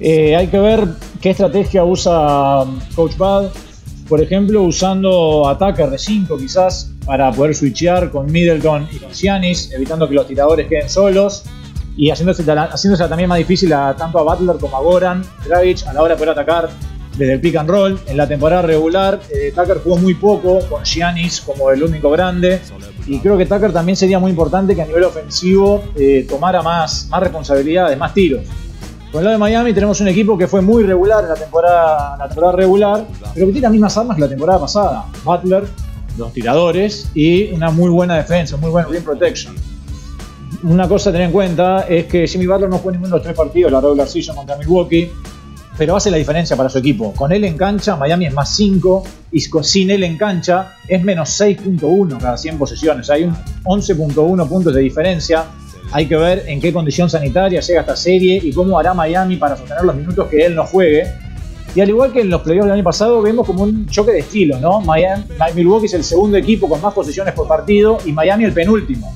Eh, hay que ver qué estrategia usa um, Coach Bud. Por ejemplo, usando ataque de 5 quizás para poder switchear con Middleton y con Giannis, evitando que los tiradores queden solos y haciéndose, haciéndose también más difícil a, tanto a Butler como a Goran Dragic a la hora de poder atacar desde el pick and roll. En la temporada regular, eh, Tucker jugó muy poco, con Giannis como el único grande. Y creo que Tucker también sería muy importante que a nivel ofensivo eh, tomara más, más responsabilidades, más tiros. Con el lado de Miami tenemos un equipo que fue muy regular en la temporada, la temporada regular, pero que tiene las mismas armas que la temporada pasada. Butler, los tiradores y una muy buena defensa, muy buen rim protection. Una cosa a tener en cuenta es que Jimmy Butler no jugó ninguno de los tres partidos la regular season contra Milwaukee pero hace la diferencia para su equipo. Con él en cancha, Miami es más 5 y sin él en cancha es menos 6.1 cada 100 posesiones. Hay un 11.1 puntos de diferencia. Hay que ver en qué condición sanitaria llega esta serie y cómo hará Miami para sostener los minutos que él no juegue. Y al igual que en los playoffs del año pasado, vemos como un choque de estilo, ¿no? Miami, Milwaukee es el segundo equipo con más posesiones por partido y Miami el penúltimo.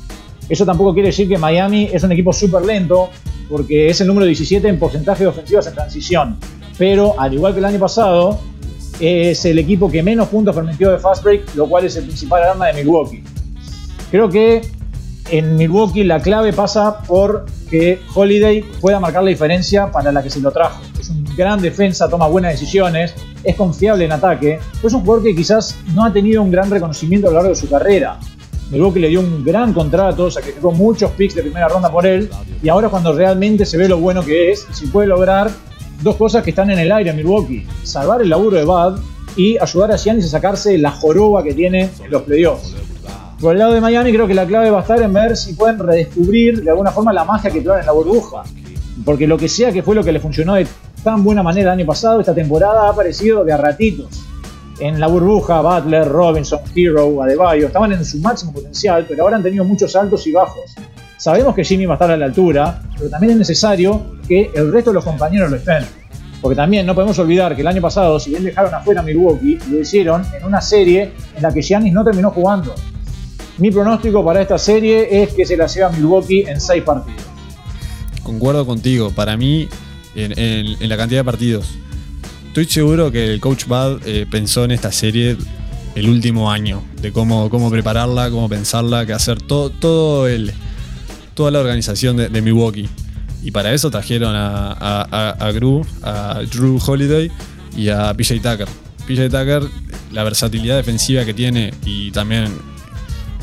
Eso tampoco quiere decir que Miami es un equipo súper lento, porque es el número 17 en porcentaje de ofensivas en transición. Pero, al igual que el año pasado, es el equipo que menos puntos permitió de fast break, lo cual es el principal arma de Milwaukee. Creo que en Milwaukee la clave pasa por que Holiday pueda marcar la diferencia para la que se lo trajo. Es un gran defensa, toma buenas decisiones, es confiable en ataque, es un jugador que quizás no ha tenido un gran reconocimiento a lo largo de su carrera. Milwaukee le dio un gran contrato, sacrificó muchos picks de primera ronda por él, y ahora cuando realmente se ve lo bueno que es, si puede lograr dos cosas que están en el aire en Milwaukee, salvar el laburo de Bud y ayudar a Giannis a sacarse la joroba que tiene en los playoffs. Por el lado de Miami creo que la clave va a estar en ver si pueden redescubrir de alguna forma la magia que tuvieron en la burbuja. Porque lo que sea que fue lo que le funcionó de tan buena manera el año pasado, esta temporada ha aparecido de a ratitos en la burbuja, Butler, Robinson, Hero, Adebayo estaban en su máximo potencial, pero ahora han tenido muchos altos y bajos. Sabemos que Jimmy va a estar a la altura, pero también es necesario que el resto de los compañeros lo estén. Porque también no podemos olvidar que el año pasado, si bien dejaron afuera a Milwaukee, lo hicieron en una serie en la que Giannis no terminó jugando. Mi pronóstico para esta serie es que se la lleva Milwaukee en seis partidos. Concuerdo contigo, para mí, en, en la cantidad de partidos estoy seguro que el coach Bad eh, pensó en esta serie el último año, de cómo, cómo prepararla, cómo pensarla, qué hacer, todo, todo el, toda la organización de, Milwaukee. Y para eso trajeron a, a, a, Drew, a Drew Holiday y a PJ Tucker. PJ Tucker, la versatilidad defensiva que tiene y también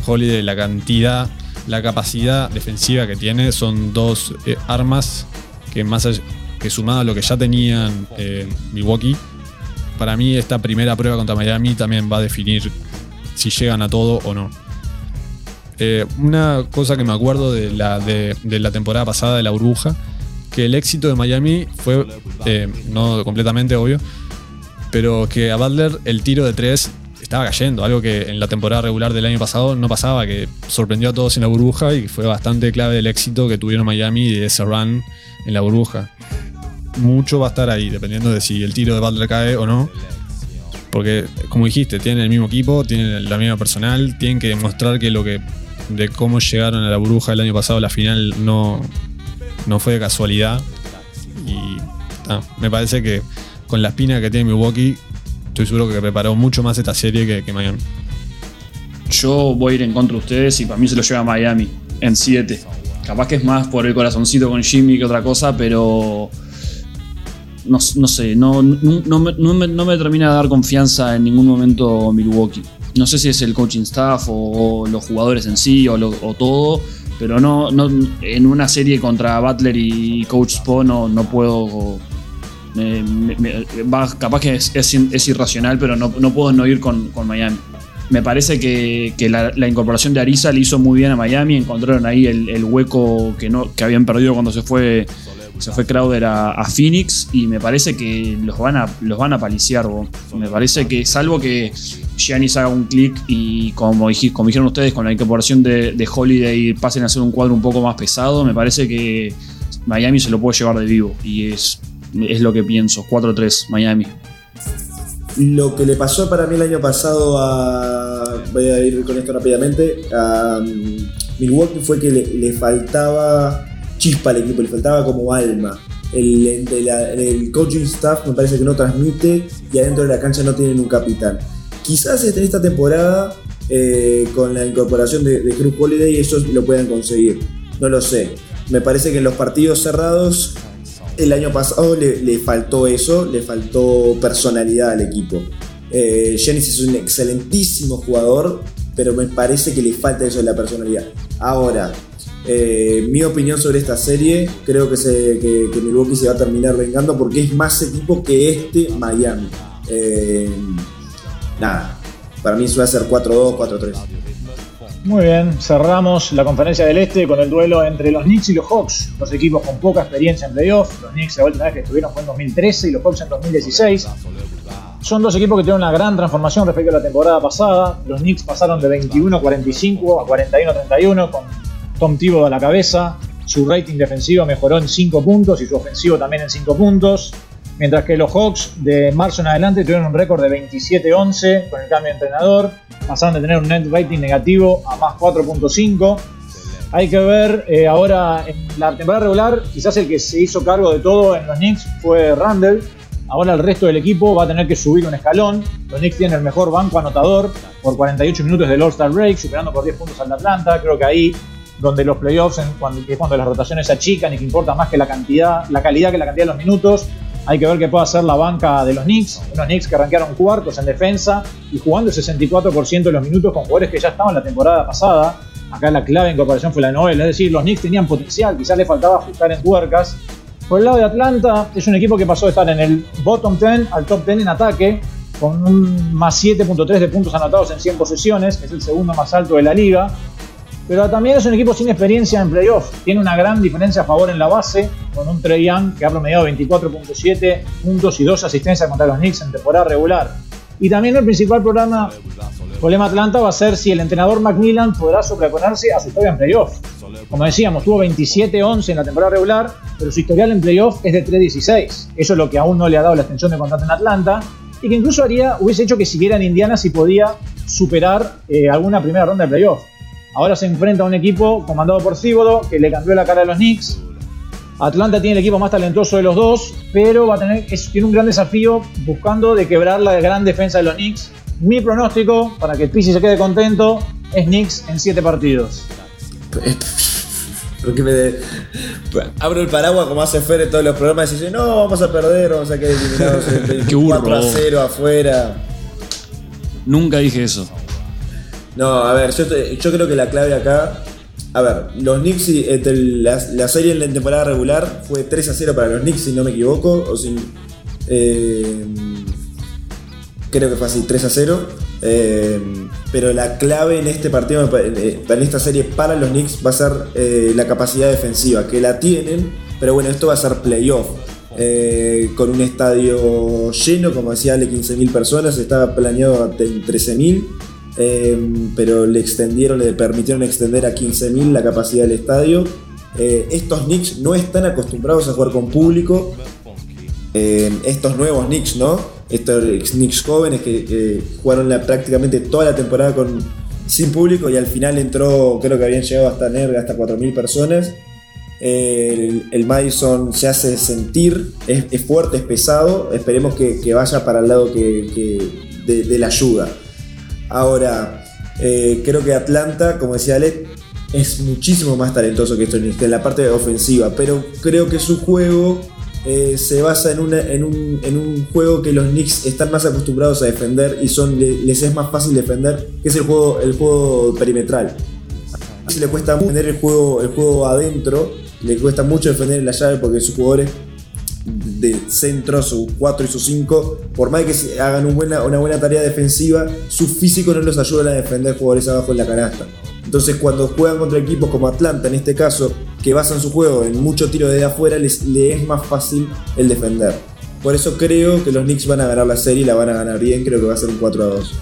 Holiday, la cantidad, la capacidad defensiva que tiene, son dos eh, armas que más allá, que sumado a lo que ya tenían eh, Milwaukee, para mí esta primera prueba contra Miami también va a definir si llegan a todo o no. Eh, una cosa que me acuerdo de la, de, la, temporada pasada de la burbuja, que el éxito de Miami fue, eh, no completamente obvio, pero que a Butler el tiro de tres estaba cayendo, algo que en la temporada regular del año pasado no pasaba, que sorprendió a todos en la burbuja y fue bastante clave el éxito que tuvieron Miami y ese run en la burbuja mucho va a estar ahí, dependiendo de si el tiro de Butler cae o no. Porque, como dijiste, tienen el mismo equipo, tienen la misma personal, tienen que demostrar que lo que. de cómo llegaron a la burbuja el año pasado, la final no, no fue de casualidad. Y me parece que con la espina que tiene Milwaukee, estoy seguro que preparó mucho más esta serie que, que Miami. Yo voy a ir en contra de ustedes y para mí se lo lleva Miami en 7. Capaz que es más por el corazoncito con Jimmy que otra cosa, pero no, sé, no, no, me, termina de dar confianza en ningún momento Milwaukee. No sé si es el coaching staff o, los jugadores en sí o, todo, pero no, no en una serie contra Butler y Coach Spo no, puedo. capaz que es, irracional, pero no, puedo no ir con, Miami. Me parece que, la, incorporación de Arisa le hizo muy bien a Miami. Encontraron ahí el, el hueco que, no, que habían perdido cuando se fue se fue Crowder a, Phoenix y me parece que los van a, los van a paliciar. Me parece que, salvo que Giannis haga un clic y como, dijeron ustedes, con la incorporación de, Holiday pasen a hacer un cuadro un poco más pesado, me parece que Miami se lo puede llevar de vivo. Y es, es lo que pienso. 4-3 Miami. Lo que le pasó para mí el año pasado a. Voy a ir con esto rápidamente. A um, Milwaukee fue que le faltaba chispa al equipo, le faltaba como alma. El, el, coaching staff me parece que no transmite y adentro de la cancha no tienen un capitán. Quizás en esta temporada, eh, con la incorporación de, de Cruz Holiday, ellos lo puedan conseguir. No lo sé. Me parece que en los partidos cerrados, el año pasado le, faltó eso, le faltó personalidad al equipo. Eh, es un excelentísimo jugador, pero me parece que le falta eso de la personalidad. Ahora, eh, mi opinión sobre esta serie, creo que, se, que, Milwaukee se va a terminar vengando porque es más equipo que este Miami. Eh, nada, para mí suele ser 4-2, 4-3. Muy bien, cerramos la conferencia del Este con el duelo entre los Knicks y los Hawks, dos equipos con poca experiencia en playoff. Los Knicks la última vez que estuvieron fue en 2013 y los Hawks en 2016. Son dos equipos que tienen una gran transformación respecto a la temporada pasada. Los Knicks pasaron de 21-45 a 41-31 con Tom Thibodeau a la cabeza. Su rating defensivo mejoró en 5 puntos y su ofensivo también en 5 puntos. Mientras que los Hawks de marzo en adelante tuvieron un récord de 27-11 con el cambio de entrenador. Pasaron de tener un net rating negativo a más 4.5. Hay que ver eh, ahora en la temporada regular, quizás el que se hizo cargo de todo en los Knicks fue Randall. Ahora el resto del equipo va a tener que subir un escalón. Los Knicks tienen el mejor banco anotador por 48 minutos del All-Star Break, superando por 10 puntos al Atlanta. Creo que ahí donde los playoffs, cuando, es cuando las rotaciones se achican y que importa más que la cantidad, la calidad que la cantidad de los minutos, Hay que ver qué puede hacer la banca de los Knicks. Unos Knicks que arranquearon cuartos en defensa y jugando el 64% de los minutos con jugadores que ya estaban la temporada pasada. Acá la clave en comparación fue la novela, es decir, los Knicks tenían potencial, quizás le faltaba ajustar en tuercas. Por el lado de Atlanta, es un equipo que pasó de estar en el bottom 10 al top 10 en ataque, con un más 7.3 de puntos anotados en 100 posesiones, que es el segundo más alto de la liga. Pero también es un equipo sin experiencia en playoff. Tiene una gran diferencia a favor en la base, con un Trey Young que ha promediado 24.7 puntos y 2 asistencias contra los Knicks en temporada regular. Y también el principal programa, problema Atlanta va a ser si el entrenador Macmillan podrá sobreponerse a su historia en playoff. Como decíamos, tuvo 27-11 en la temporada regular, pero su historial en playoff es de 3-16. Eso es lo que aún no le ha dado la extensión de contrato en Atlanta y que incluso haría, hubiese hecho que siguiera en Indiana si podía superar eh, alguna primera ronda de playoff. Ahora se enfrenta a un equipo comandado por Cíbodo que le cambió la cara a los Knicks. Atlanta tiene el equipo más talentoso de los dos, pero va a tener, tiene un gran desafío buscando de quebrar la gran defensa de los Knicks. Mi pronóstico, para que el Pisi se quede contento, es Knicks en 7 partidos. Porque me abro el paraguas como hace Fer en todos los programas y dice, no, vamos a perder, vamos a quedar eliminados 4 a 0 afuera. Nunca dije eso. No, a ver, yo, yo creo que la clave acá. A ver, los Knicks, la, la, serie en la temporada regular fue 3 a 0 para los Knicks, si no me equivoco. O si, eh, creo que fue así, 3 a 0. Eh, pero la clave en este partido, eh, en esta serie para los Knicks, va a ser la capacidad defensiva, que la tienen, pero bueno, esto va a ser playoff. con un estadio lleno, como decía Ale, 15.000 personas, estaba planeado en 13.000. Em, pero le extendieron, le permitieron extender a 15.000 la capacidad del estadio. Eh, estos Knicks no están acostumbrados a jugar con público. Em, estos nuevos Knicks, ¿no? Estos Knicks jóvenes que, jugaron prácticamente toda la temporada sin público y al final entró, creo que habían llegado hasta Nerga, hasta 4.000 personas. el, Madison se hace sentir, es, fuerte, es pesado. Esperemos que, vaya para el lado de la ayuda. Ahora, eh, creo que Atlanta, como decía Ale, es muchísimo más talentoso que esto en la parte ofensiva, pero creo que su juego eh, se basa en, un, juego que los Knicks están más acostumbrados a defender y son, les es más fácil defender, que es el juego, el juego perimetral. Si le cuesta defender el juego, el juego adentro, le cuesta mucho defender en la llave porque sus jugadores de centro, su 4 y su 5, por más que hagan una buena tarea defensiva, su físico no los ayuda a defender jugadores abajo en la canasta. Entonces cuando juegan contra equipos como Atlanta, en este caso, que basan su juego en mucho tiro desde afuera, les, es más fácil el defender. Por eso creo que los Knicks van a ganar la serie y la van a ganar bien, creo que va a ser un 4 a 2.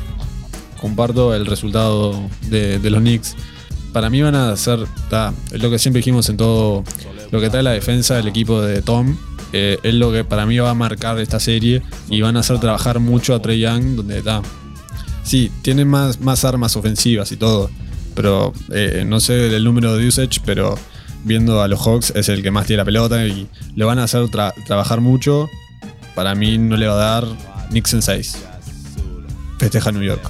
Comparto el resultado de, los Knicks. Para mí van a ser, es lo que siempre dijimos en todo lo que trae la defensa del equipo de Tom, eh, es lo que para mí va a marcar esta serie y van a hacer trabajar mucho a Trey Young, donde está. Sí, tienen más, más armas ofensivas y todo, pero eh, no sé el número de usage, pero viendo a los Hawks es el que más tiene la pelota y le van a hacer trabajar mucho. Para mí no le va a dar en 6. Festeja New York.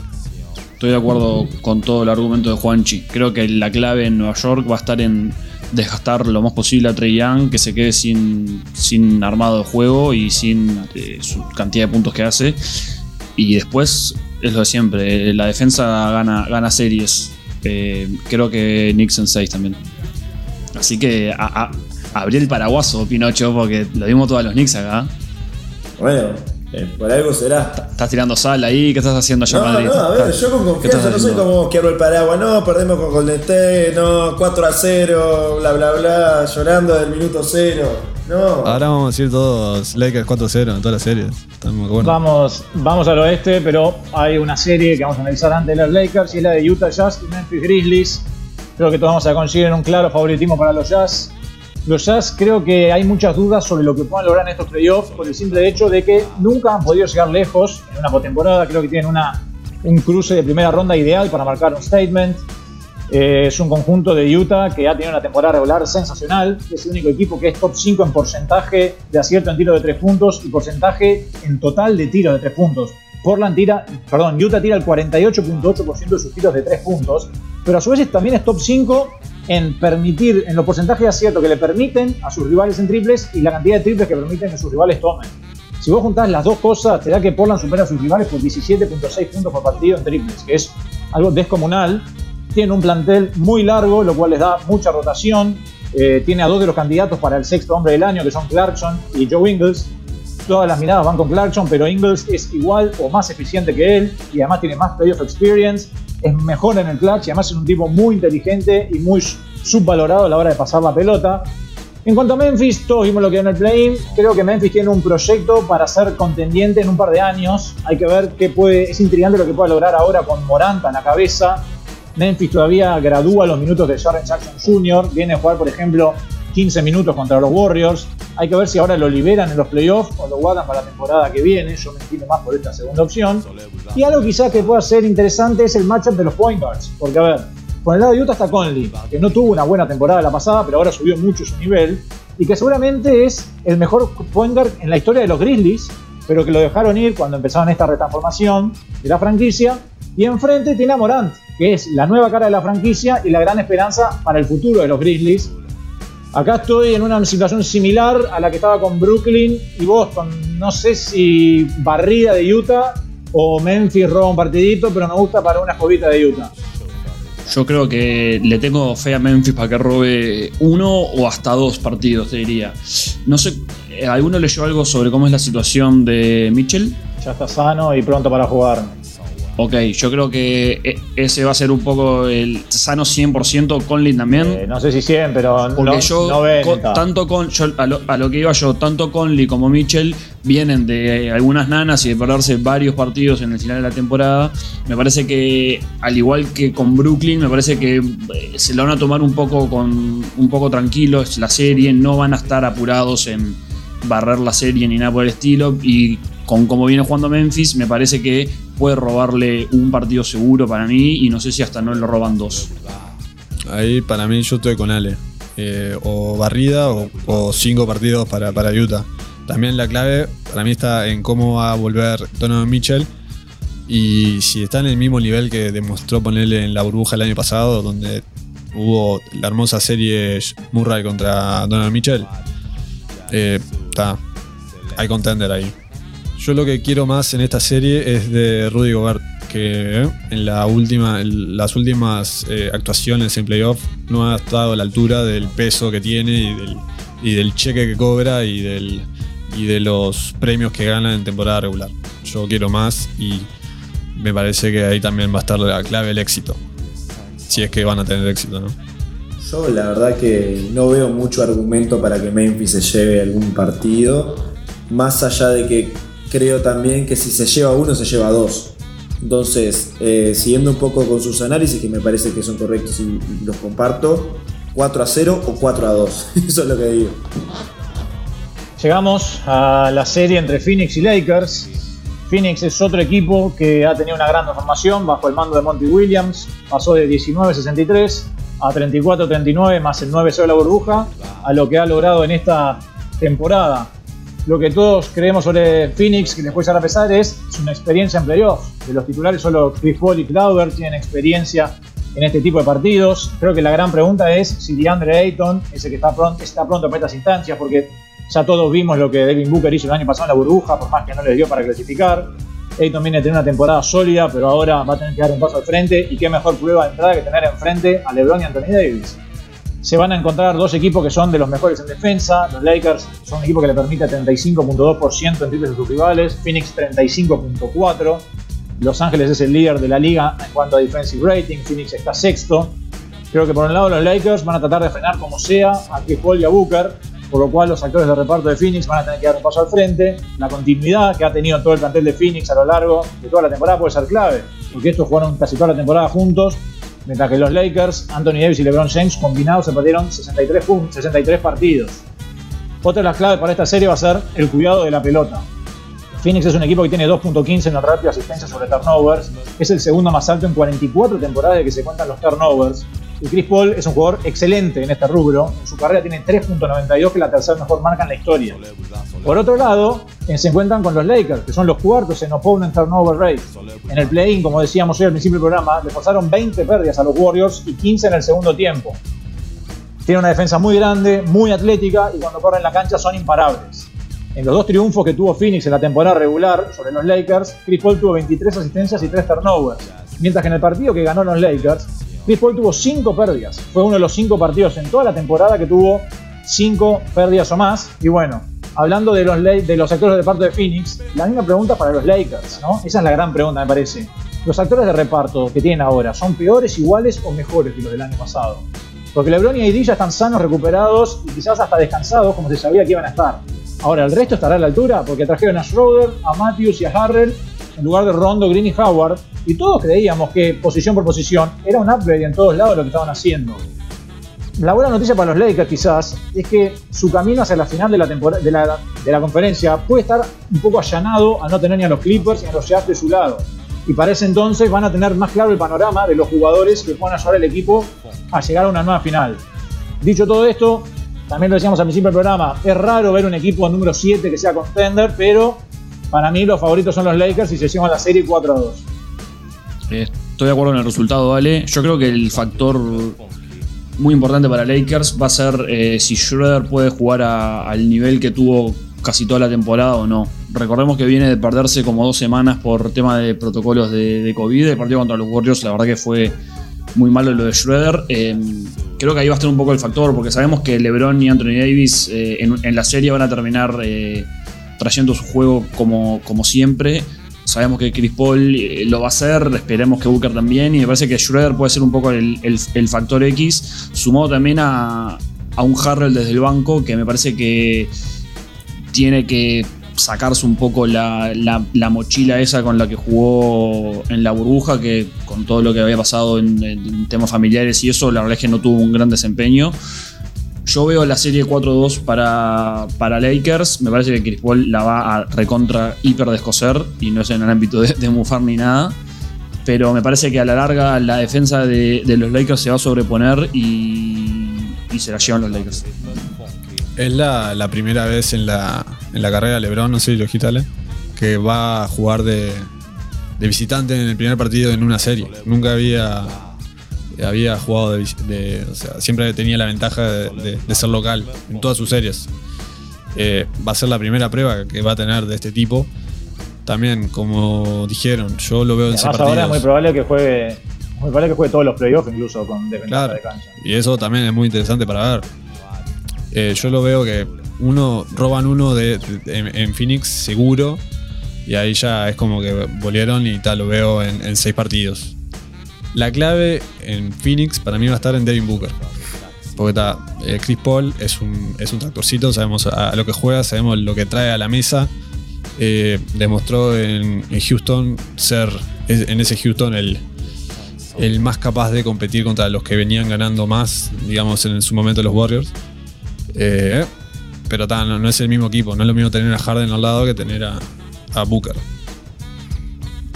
Estoy de acuerdo con todo el argumento de Juanchi. Creo que la clave en Nueva York va a estar en desgastar lo más posible a Trey Young, que se quede sin, sin armado de juego y sin eh, su cantidad de puntos que hace. Y después es lo de siempre, la defensa gana, gana series. Eh, creo que en 6 también. Así que a, abrí el paraguaso, Pinocho, porque lo dimos todos los Knicks acá. Bueno, eh, por algo será. ¿Estás tirando sal ahí? ¿Qué estás haciendo allá no, Madrid? No, a ver, yo con confianza no soy como quiero el paraguas, no, perdemos con Golden State, no, 4 a 0, bla bla bla, llorando del minuto 0. No. Ahora vamos a decir todos Lakers 4-0 en todas las series. Vamos, vamos al oeste, pero hay una serie que vamos a analizar antes de los Lakers y es la de Utah Jazz y Memphis Grizzlies. Creo que todos vamos a conseguir un claro favoritismo para los Jazz. Los Jazz creo que hay muchas dudas sobre lo que puedan lograr en estos playoffs por el simple hecho de que nunca han podido llegar lejos en una postemporada. Creo que tienen una, un cruce de primera ronda ideal para marcar un statement. Eh, es un conjunto de Utah que ha tenido una temporada regular sensacional. Es el único equipo que es top 5 en porcentaje de acierto en tiro de 3 puntos y porcentaje en total de tiro de 3 puntos. Portland tira, perdón, Utah tira el 48.8% de sus tiros de 3 puntos, pero a su vez también es top 5 en permitir, en los porcentajes de acierto que le permiten a sus rivales en triples y la cantidad de triples que permiten que sus rivales tomen. Si vos juntás las dos cosas, te da que Portland supera a sus rivales por 17.6 puntos por partido en triples, que es algo descomunal. Tiene un plantel muy largo, lo cual les da mucha rotación. Eh, tiene a dos de los candidatos para el sexto hombre del año, que son Clarkson y Joe Ingles. Todas las miradas van con Clarkson, pero Ingles es igual o más eficiente que él y además tiene más playoff experience. Es mejor en el clutch y además es un tipo muy inteligente y muy subvalorado a la hora de pasar la pelota. En cuanto a Memphis, todos vimos lo que en el play-in. Creo que Memphis tiene un proyecto para ser contendiente en un par de años. Hay que ver qué puede. Es intrigante lo que puede lograr ahora con Moranta en la cabeza. Memphis todavía gradúa los minutos de Jaren Jackson Jr. Viene a jugar, por ejemplo, 15 minutos contra los Warriors. Hay que ver si ahora lo liberan en los playoffs o lo guardan para la temporada que viene. Yo me entiendo más por esta segunda opción. Y algo quizás que pueda ser interesante es el matchup de los point guards. Porque, a ver, por el lado de Utah está Conley, que no tuvo una buena temporada la pasada, pero ahora subió mucho su nivel. Y que seguramente es el mejor point guard en la historia de los Grizzlies, pero que lo dejaron ir cuando empezaron esta retransformación de la franquicia. Y enfrente tiene a Morant, que es la nueva cara de la franquicia y la gran esperanza para el futuro de los Grizzlies. Acá estoy en una situación similar a la que estaba con Brooklyn y Boston. No sé si barrida de Utah o Memphis roba un partidito, pero me gusta para una escobita de Utah. Yo creo que le tengo fe a Memphis para que robe uno o hasta dos partidos, te diría. No sé, ¿alguno leyó algo sobre cómo es la situación de Mitchell? Ya está sano y pronto para jugar. Ok, yo creo que e, ese va a ser un poco el sano 100% Conley también. Eh, no sé si 100, pero Porque no, yo, 90. con- tanto con, yo, a, lo, a lo que iba yo, tanto Conley como Mitchell vienen de algunas nanas y de perderse varios partidos en el final de la temporada. Me parece que, al igual que con Brooklyn, me parece que eh, se lo van a tomar un poco, con, un poco tranquilos la serie, no van a estar apurados en barrer la serie ni nada por el estilo. Y con cómo viene jugando Memphis, me parece que puede robarle un partido seguro para mí y no sé si hasta no le roban dos. Ahí para mí yo estoy con Ale. Eh, o barrida o, cinco partidos para, para Utah. También la clave para mí está en cómo va a volver Donovan Mitchell. Y si está en el mismo nivel que demostró ponerle en la burbuja el año pasado, donde hubo la hermosa serie Murray contra Donovan Mitchell, eh, está. Hay contender ahí. Yo lo que quiero más en esta serie es de Rudy Gobert, que en la última, las últimas eh, actuaciones en playoff no ha estado a la altura del peso que tiene y del, cheque que cobra y, y de los premios que gana en temporada regular. Yo quiero más y me parece que ahí también va a estar la clave del éxito. Si es que van a tener éxito, ¿no? Yo la verdad que no veo mucho argumento para que Memphis se lleve algún partido. Más allá de que creo también que si se lleva uno, se lleva dos. Entonces, eh, siguiendo un poco con sus análisis, que me parece que son correctos y, los comparto, 4 a 0 o 4 a 2. Eso es lo que digo. Llegamos a la serie entre Phoenix y Lakers. Phoenix es otro equipo que ha tenido una gran transformación bajo el mando de Monty Williams. Pasó de 19-63 a 34-39 más el 9-0 de la burbuja a lo que ha logrado en esta temporada. Lo que todos creemos sobre Phoenix, que les puede a pesar, es su experiencia en playoffs. De los titulares solo Chris Paul y Clauber tienen experiencia en este tipo de partidos. Creo que la gran pregunta es si DeAndre Ayton es el que está pronto, está para estas instancias, porque ya todos vimos lo que Devin Booker hizo el año pasado en la burbuja, por más que no les dio para clasificar. Ayton viene a tener una temporada sólida, pero ahora va a tener que dar un paso al frente. Y qué mejor prueba de entrada que tener enfrente a LeBron y Anthony Davis. Se van a encontrar dos equipos que son de los mejores en defensa. Los Lakers son un equipo que le permite 35.2% en triples de sus rivales. Phoenix 35.4%. Los Ángeles es el líder de la liga en cuanto a defensive rating. Phoenix está sexto. Creo que por un lado los Lakers van a tratar de frenar como sea a Chris Paul y a Booker, por lo cual los actores de reparto de Phoenix van a tener que dar un paso al frente. La continuidad que ha tenido todo el plantel de Phoenix a lo largo de toda la temporada puede ser clave, porque estos jugaron casi toda la temporada juntos, mientras que los Lakers, Anthony Davis y LeBron James combinados se perdieron 63, pun- 63 partidos. Otra de las claves para esta serie va a ser el cuidado de la pelota. Phoenix es un equipo que tiene 2.15 en el ratio de asistencia sobre turnovers, es el segundo más alto en 44 temporadas de que se cuentan los turnovers. Y Chris Paul es un jugador excelente en este rubro, en su carrera tiene 3.92 que es la tercera mejor marca en la historia. Por otro lado, eh, se encuentran con los Lakers, que son los cuartos en opponent turnover rate. En el play-in, como decíamos hoy al principio del programa, le forzaron 20 pérdidas a los Warriors y 15 en el segundo tiempo. Tiene una defensa muy grande, muy atlética y cuando corren la cancha son imparables. En los dos triunfos que tuvo Phoenix en la temporada regular sobre los Lakers, Chris Paul tuvo 23 asistencias y 3 turnovers. Mientras que en el partido que ganó los Lakers, Chris Paul tuvo 5 pérdidas. Fue uno de los 5 partidos en toda la temporada que tuvo 5 pérdidas o más. Y bueno, hablando de los, de los actores de reparto de Phoenix, la misma pregunta para los Lakers, ¿no? Esa es la gran pregunta, me parece. ¿Los actores de reparto que tienen ahora son peores, iguales o mejores que los del año pasado? Porque LeBron y AD ya están sanos, recuperados y quizás hasta descansados como se sabía que iban a estar. Ahora, ¿el resto estará a la altura? Porque trajeron a Schroeder, a Matthews y a Harrell en lugar de Rondo, Green y Howard. Y todos creíamos que posición por posición era un upgrade en todos lados lo que estaban haciendo. La buena noticia para los Lakers quizás es que su camino hacia la final de la, de la, de la conferencia puede estar un poco allanado al no tener ni a los Clippers ni a los Jazz de su lado y para ese entonces van a tener más claro el panorama de los jugadores que puedan ayudar al equipo a llegar a una nueva final. Dicho todo esto, también lo decíamos al principio del programa, es raro ver un equipo número 7 que sea contender, pero para mí los favoritos son los Lakers y se llevan la serie 4 a 2. Eh, estoy de acuerdo en el resultado, Ale. Yo creo que el factor muy importante para Lakers va a ser eh, si Schroeder puede jugar al nivel que tuvo casi toda la temporada o no. Recordemos que viene de perderse como dos semanas por tema de protocolos de, COVID. El partido contra los Warriors, la verdad que fue muy malo lo de Schroeder. Em, creo que ahí va a estar un poco el factor, porque sabemos que LeBron y Anthony Davis eh, en, la serie van a terminar eh, trayendo su juego como, como siempre. Sabemos que Chris Paul eh, lo va a hacer, esperemos que Booker también, y me parece que Schroeder puede ser un poco el, factor X, sumado también a, a un Harrell desde el banco, que me parece que tiene que sacarse un poco la, mochila esa con la que jugó en la burbuja, que con todo lo que había pasado en, temas familiares y eso, la verdad es que no tuvo un gran desempeño. Yo veo la serie 4-2 para, para Lakers. Me parece que Chris Paul la va a recontra hiper descoser y no es en el ámbito de, mufar ni nada. Pero me parece que a la larga la defensa de, los Lakers se va a sobreponer y, y se la llevan los Lakers. Es la, primera vez en la, en la carrera de LeBron, no sé, Logitale, que va a jugar de, visitante en el primer partido en una serie. Nunca había, había jugado de, o sea, siempre tenía la ventaja de, ser local en todas sus series. Eh, va a ser la primera prueba que va a tener de este tipo. También, como dijeron, yo lo veo en Además, ahora es muy probable que juegue muy probable que juegue todos los playoffs incluso con defensa de cancha. Y eso también es muy interesante para ver. Eh, yo lo veo que uno roban uno de, en, Phoenix seguro. Y ahí ya es como que volvieron y tal, lo veo en, seis partidos. La clave en Phoenix para mí va a estar en Devin Booker. Porque está, eh, Chris Paul es un, es un tractorcito, sabemos a, lo que juega, sabemos lo que trae a la mesa. Eh, demostró en, Houston ser, en ese Houston, el, el más capaz de competir contra los que venían ganando más, digamos, en su momento los Warriors. Eh, pero no, es el mismo equipo. No es lo mismo tener a Harden al lado que tener a, Booker.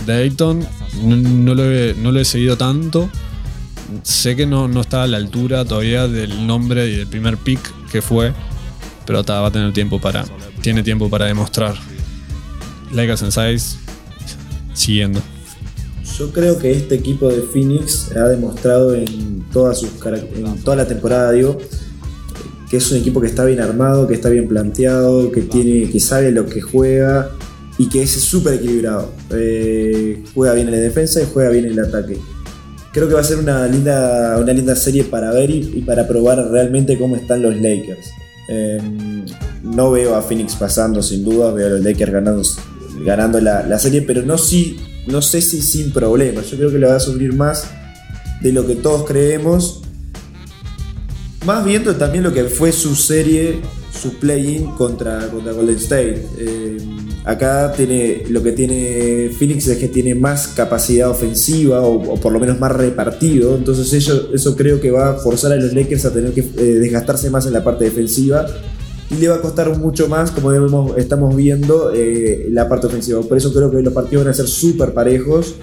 Dayton no, lo he, seguido tanto. Sé que no, está a la altura todavía del nombre y del primer pick que fue. Pero va a tener tiempo para. Tiene tiempo para demostrar. Lakers en 6 siguiendo. Yo creo que este equipo de Phoenix ha demostrado en toda, sus, en toda la temporada, digo, que es un equipo que está bien armado, que está bien planteado, que, tiene, que sabe lo que juega y que es súper equilibrado. Eh, juega bien en la defensa y juega bien en el ataque. Creo que va a ser una linda, una linda serie para ver y, para probar realmente cómo están los Lakers. Eh, no veo a Phoenix pasando sin duda, veo a los Lakers ganando, ganando la, serie, pero no, no sé si sin problemas. Yo creo que lo va a sufrir más de lo que todos creemos más viendo también lo que fue su serie, su play-in contra, contra Golden State. Eh, acá tiene lo que tiene Phoenix es que tiene más capacidad ofensiva o, por lo menos más repartido. Entonces eso, eso creo que va a forzar a los Lakers a tener que eh, desgastarse más en la parte defensiva. Y le va a costar mucho más, como estamos viendo, eh, la parte ofensiva. Por eso creo que los partidos van a ser súper parejos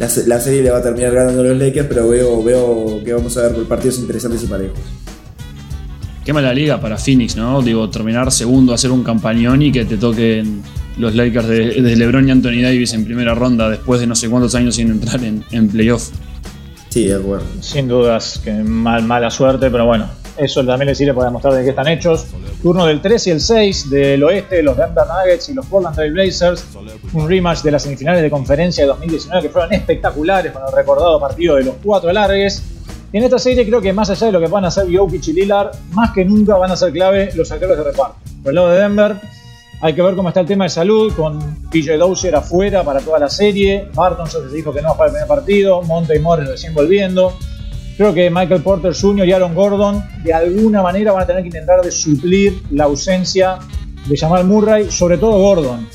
la, serie le va a terminar ganando los Lakers, pero veo, veo que vamos a ver partidos interesantes y parejos. Qué mala liga para Phoenix, ¿no? Digo, terminar segundo, hacer un campañón y que te toquen los Lakers de, LeBron y Anthony Davis en primera ronda después de no sé cuántos años sin entrar en, en playoff. Sí, de acuerdo. Sin dudas, que mal, mala suerte, pero bueno, eso también les sirve para demostrar de qué están hechos. Turno del 3 y el 6 del oeste, los Denver Nuggets y los Portland Trail Blazers. Un rematch de las semifinales de conferencia de 2019 que fueron espectaculares con el recordado partido de los cuatro largues. En esta serie creo que más allá de lo que puedan hacer Jokic y Lillard, más que nunca van a ser clave los actores de reparto. Por el lado de Denver, hay que ver cómo está el tema de salud, con PJ Dozier afuera para toda la serie. Barton se dijo que no va a jugar el primer partido. Monte Morris recién volviendo. Creo que Michael Porter Jr. y Aaron Gordon de alguna manera van a tener que intentar de suplir la ausencia de Jamal Murray, sobre todo Gordon.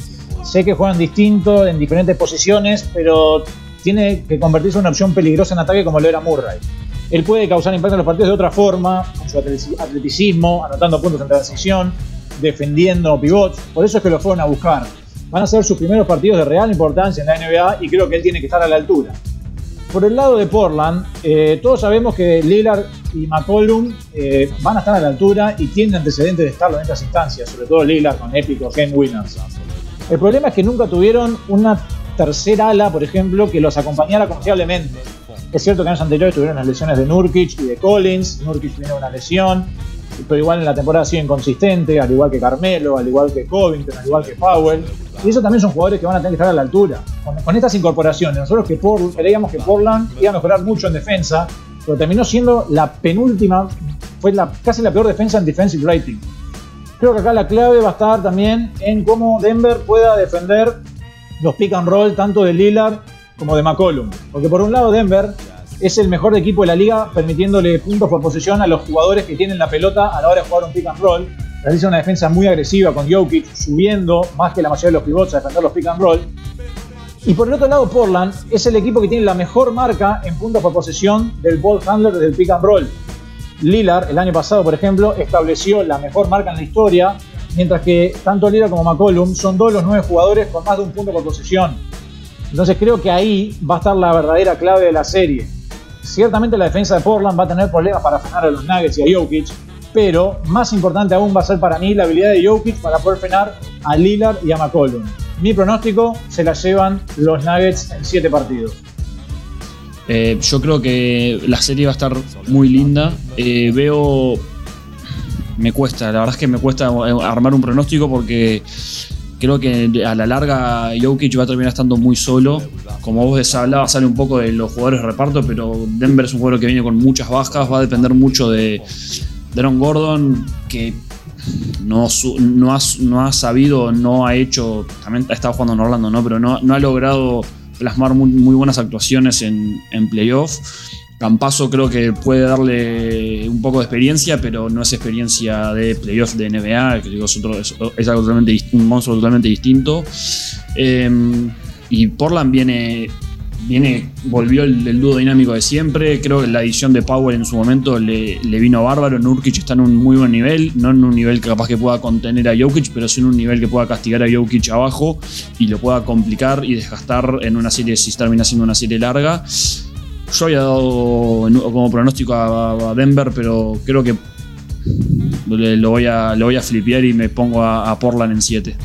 Sé que juegan distinto en diferentes posiciones, pero tiene que convertirse en una opción peligrosa en ataque como lo era Murray. Él puede causar impacto en los partidos de otra forma, con su atleticismo, anotando puntos en transición, defendiendo pivots. Por eso es que lo fueron a buscar. Van a ser sus primeros partidos de real importancia en la NBA y creo que él tiene que estar a la altura. Por el lado de Portland, eh, todos sabemos que Lillard y McCollum eh, van a estar a la altura y tienen antecedentes de estarlo en estas instancias, sobre todo Lillard con épicos game winners. El problema es que nunca tuvieron una tercera ala, por ejemplo, que los acompañara confiablemente. Es cierto que años anteriores tuvieron las lesiones de Nurkic y de Collins. Nurkic tiene una lesión, pero igual en la temporada ha sido inconsistente, al igual que Carmelo, al igual que Covington, al igual que Powell. Y eso también son jugadores que van a tener que estar a la altura. Con, estas incorporaciones, nosotros que creíamos que Portland iba a mejorar mucho en defensa, pero terminó siendo la penúltima, fue la, casi la peor defensa en defensive rating. Creo que acá la clave va a estar también en cómo Denver pueda defender los pick and roll tanto de Lillard como de McCollum. Porque por un lado Denver es el mejor equipo de la liga permitiéndole puntos por posesión a los jugadores que tienen la pelota a la hora de jugar un pick and roll realiza una defensa muy agresiva con Jokic subiendo más que la mayoría de los pivots a defender los pick and roll. Y por el otro lado, Portland es el equipo que tiene la mejor marca en puntos por posesión del ball handler desde el pick and roll. Lillard, el año pasado, por ejemplo, estableció la mejor marca en la historia, mientras que tanto Lillard como McCollum son dos de los nueve jugadores con más de un punto por posesión. Entonces creo que ahí va a estar la verdadera clave de la serie. Ciertamente la defensa de Portland va a tener problemas para frenar a los Nuggets y a Jokic, pero más importante aún va a ser para mí la habilidad de Jokic para poder frenar a Lillard y a McCollum. Mi pronóstico se la llevan los Nuggets en 7 partidos. Eh, yo creo que la serie va a estar muy linda. Eh, veo. Me cuesta, la verdad es que me cuesta armar un pronóstico porque creo que a la larga Jokic va a terminar estando muy solo. Como vos hablabas, sale un poco de los jugadores de reparto, pero Denver es un jugador que viene con muchas bajas, va a depender mucho de, Daron Gordon, que no, no, ha, no ha sabido, no ha hecho, también ha estado jugando en Orlando, ¿no? pero no, ha logrado plasmar muy, buenas actuaciones en, en playoff. Campazo creo que puede darle un poco de experiencia, pero no es experiencia de playoff de NBA, que es, es, algo totalmente, un monstruo totalmente distinto. Em, y Portland viene viene, volvió el, dúo dinámico de siempre. Creo que la edición de Power en su momento le, vino bárbaro. Nurkic está en un muy buen nivel, no en un nivel capaz que pueda contener a Jokic, pero sí en un nivel que pueda castigar a Jokic abajo y lo pueda complicar y desgastar en una serie, si termina siendo una serie larga. Yo había dado como pronóstico a, Denver, pero creo que lo voy a, lo voy a flipear y me pongo a, a Portland en 7.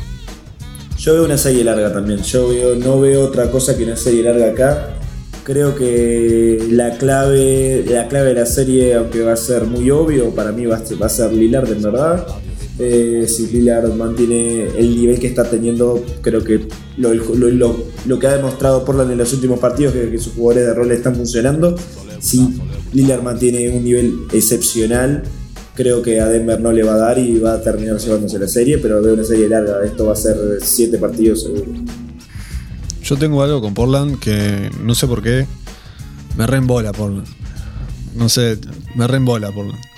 Yo veo una serie larga también. Yo veo, no veo otra cosa que una serie larga acá. Creo que la clave, la clave de la serie, aunque va a ser muy obvio, para mí va a ser, va Lillard en verdad. Eh, si Lillard mantiene el nivel que está teniendo, creo que lo, que ha demostrado Portland en los últimos partidos, que, que sus jugadores de rol están funcionando. Si Lillard mantiene un nivel excepcional, creo que a Denver no le va a dar y va a terminar llevándose la serie, pero veo una serie larga. Esto va a ser siete partidos seguro. Yo tengo algo con Portland que no sé por qué me reembola Portland. No sé, me reembola Portland.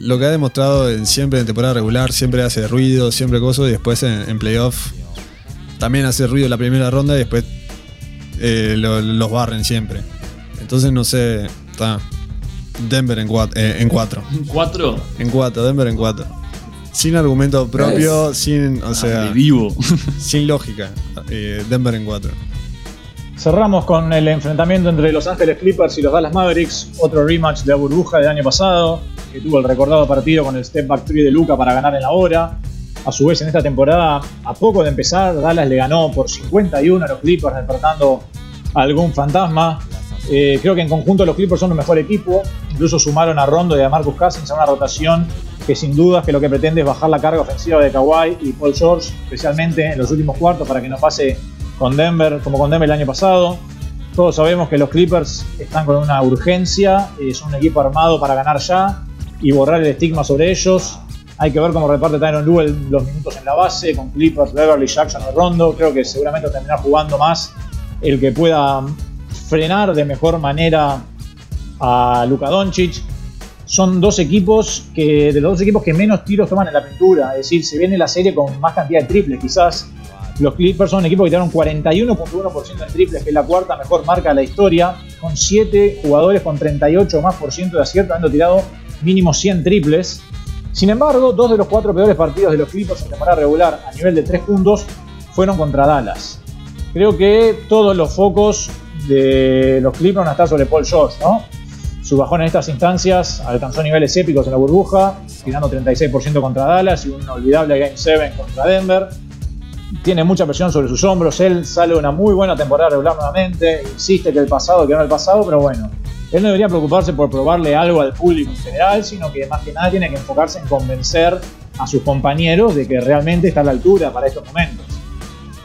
Lo que ha demostrado en, siempre en temporada regular, siempre hace ruido, siempre cosas, y después en, playoff también hace ruido la primera ronda y después eh, los barren siempre. Entonces no sé, está Denver en 4. Eh, en 4. ¿En 4? En 4, Denver en 4. Sin argumento propio, sin. O sea. vivo. sin lógica. Eh, Denver en 4. Cerramos con el enfrentamiento entre Los Ángeles Clippers y los Dallas Mavericks, otro rematch de la burbuja del año pasado, que tuvo el recordado partido con el step back 3 de Luca para ganar en la hora. A su vez, en esta temporada, a poco de empezar, Dallas le ganó por 51 a los Clippers, despertando algún fantasma. Eh, creo que en conjunto los Clippers son el mejor equipo. Incluso sumaron a Rondo y a Marcus Cousins a una rotación que sin duda que lo que pretende es bajar la carga ofensiva de Kawhi y Paul George, especialmente en los últimos cuartos, para que no pase con Denver como con Denver el año pasado. Todos sabemos que los Clippers están con una urgencia, eh, son un equipo armado para ganar ya y borrar el estigma sobre ellos. Hay que ver cómo reparte Tyron Lue los minutos en la base, con Clippers, Beverly, Jackson y Rondo. Creo que seguramente terminará jugando más el que pueda frenar de mejor manera a Luka Doncic. Son dos equipos que, de los dos equipos que menos tiros toman en la pintura. Es decir, se viene la serie con más cantidad de triples. Quizás los Clippers son un equipo que tiraron 41.1% en triples, que es la cuarta mejor marca de la historia, con 7 jugadores con 38 más por ciento de acierto, habiendo tirado mínimo 100 triples. Sin embargo, dos de los cuatro peores partidos de los Clippers en temporada regular a nivel de 3 puntos fueron contra Dallas. Creo que todos los focos de los Clippers van a estar sobre Paul George, ¿no? Su bajón en estas instancias alcanzó niveles épicos en la burbuja, tirando 36% contra Dallas y un inolvidable Game 7 contra Denver. Tiene mucha presión sobre sus hombros, él sale una muy buena temporada regular nuevamente, insiste que el pasado que no el pasado, pero bueno, él no debería preocuparse por probarle algo al público en general, sino que más que nada tiene que enfocarse en convencer a sus compañeros de que realmente está a la altura para estos momentos.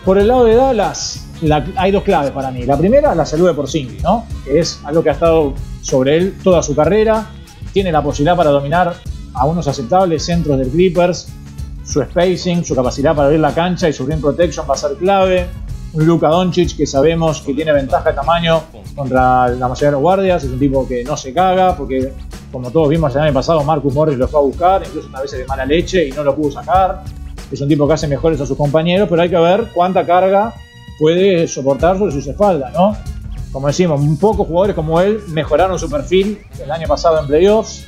Por el lado de Dallas, hay dos claves para mí. La primera, la salud de Porzingis, ¿no? Que es algo que ha estado sobre él toda su carrera. Tiene la posibilidad para dominar a unos aceptables centros del Clippers. Su spacing, su capacidad para abrir la cancha y su rim protection va a ser clave. Un Luka Doncic que sabemos que tiene ventaja de tamaño contra la mayoría de los guardias. Es un tipo que no se caga porque, como todos vimos el año pasado, Marcus Morris lo fue a buscar, incluso una vez de mala leche y no lo pudo sacar. Es un tipo que hace mejores a sus compañeros, pero hay que ver cuánta carga puede soportar sobre sus espaldas, ¿no? como decimos, pocos jugadores como él mejoraron su perfil el año pasado en playoffs.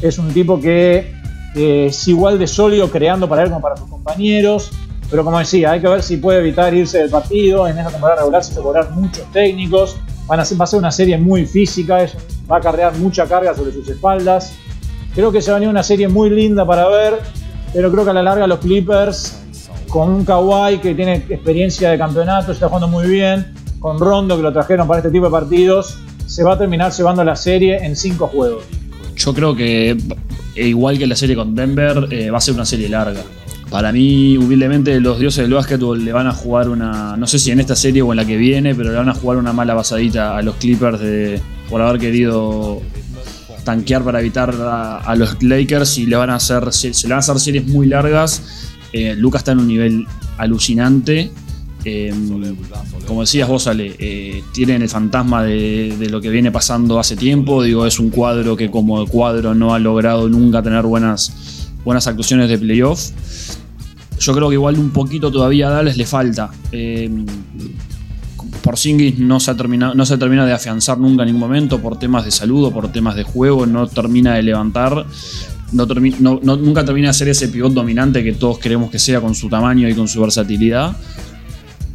Es un tipo que es igual de sólido creando para él como para sus compañeros. Pero como decía, hay que ver si puede evitar irse del partido. En esta temporada regular se cobrar muchos técnicos. Va a ser una serie muy física, va a cargar mucha carga sobre sus espaldas. Creo que se va a venir una serie muy linda para ver, pero creo que a la larga los Clippers, con un Kawhi que tiene experiencia de campeonato, está jugando muy bien, con Rondo que lo trajeron para este tipo de partidos, se va a terminar llevando la serie en cinco juegos. Yo creo que, e igual que la serie con Denver, eh, va a ser una serie larga. Para mí, humildemente, los dioses del básquetbol le van a jugar una. No sé si en esta serie o en la que viene, pero le van a jugar una mala basadita a los Clippers de, por haber querido tanquear para evitar a, los Lakers y le van a hacer, se, le van a hacer series muy largas. Eh, Lucas está en un nivel alucinante eh, como decías vos, Ale, eh, tienen el fantasma de, lo que viene pasando hace tiempo. Digo, es un cuadro que como cuadro no ha logrado nunca tener buenas, buenas actuaciones de playoff. Yo creo que igual un poquito todavía a Dallas le falta. Eh, Porzingis no se, no se termina de afianzar nunca en ningún momento por temas de salud o por temas de juego, no termina de levantar. No, nunca termina de ser ese pivot dominante que todos queremos que sea con su tamaño y con su versatilidad.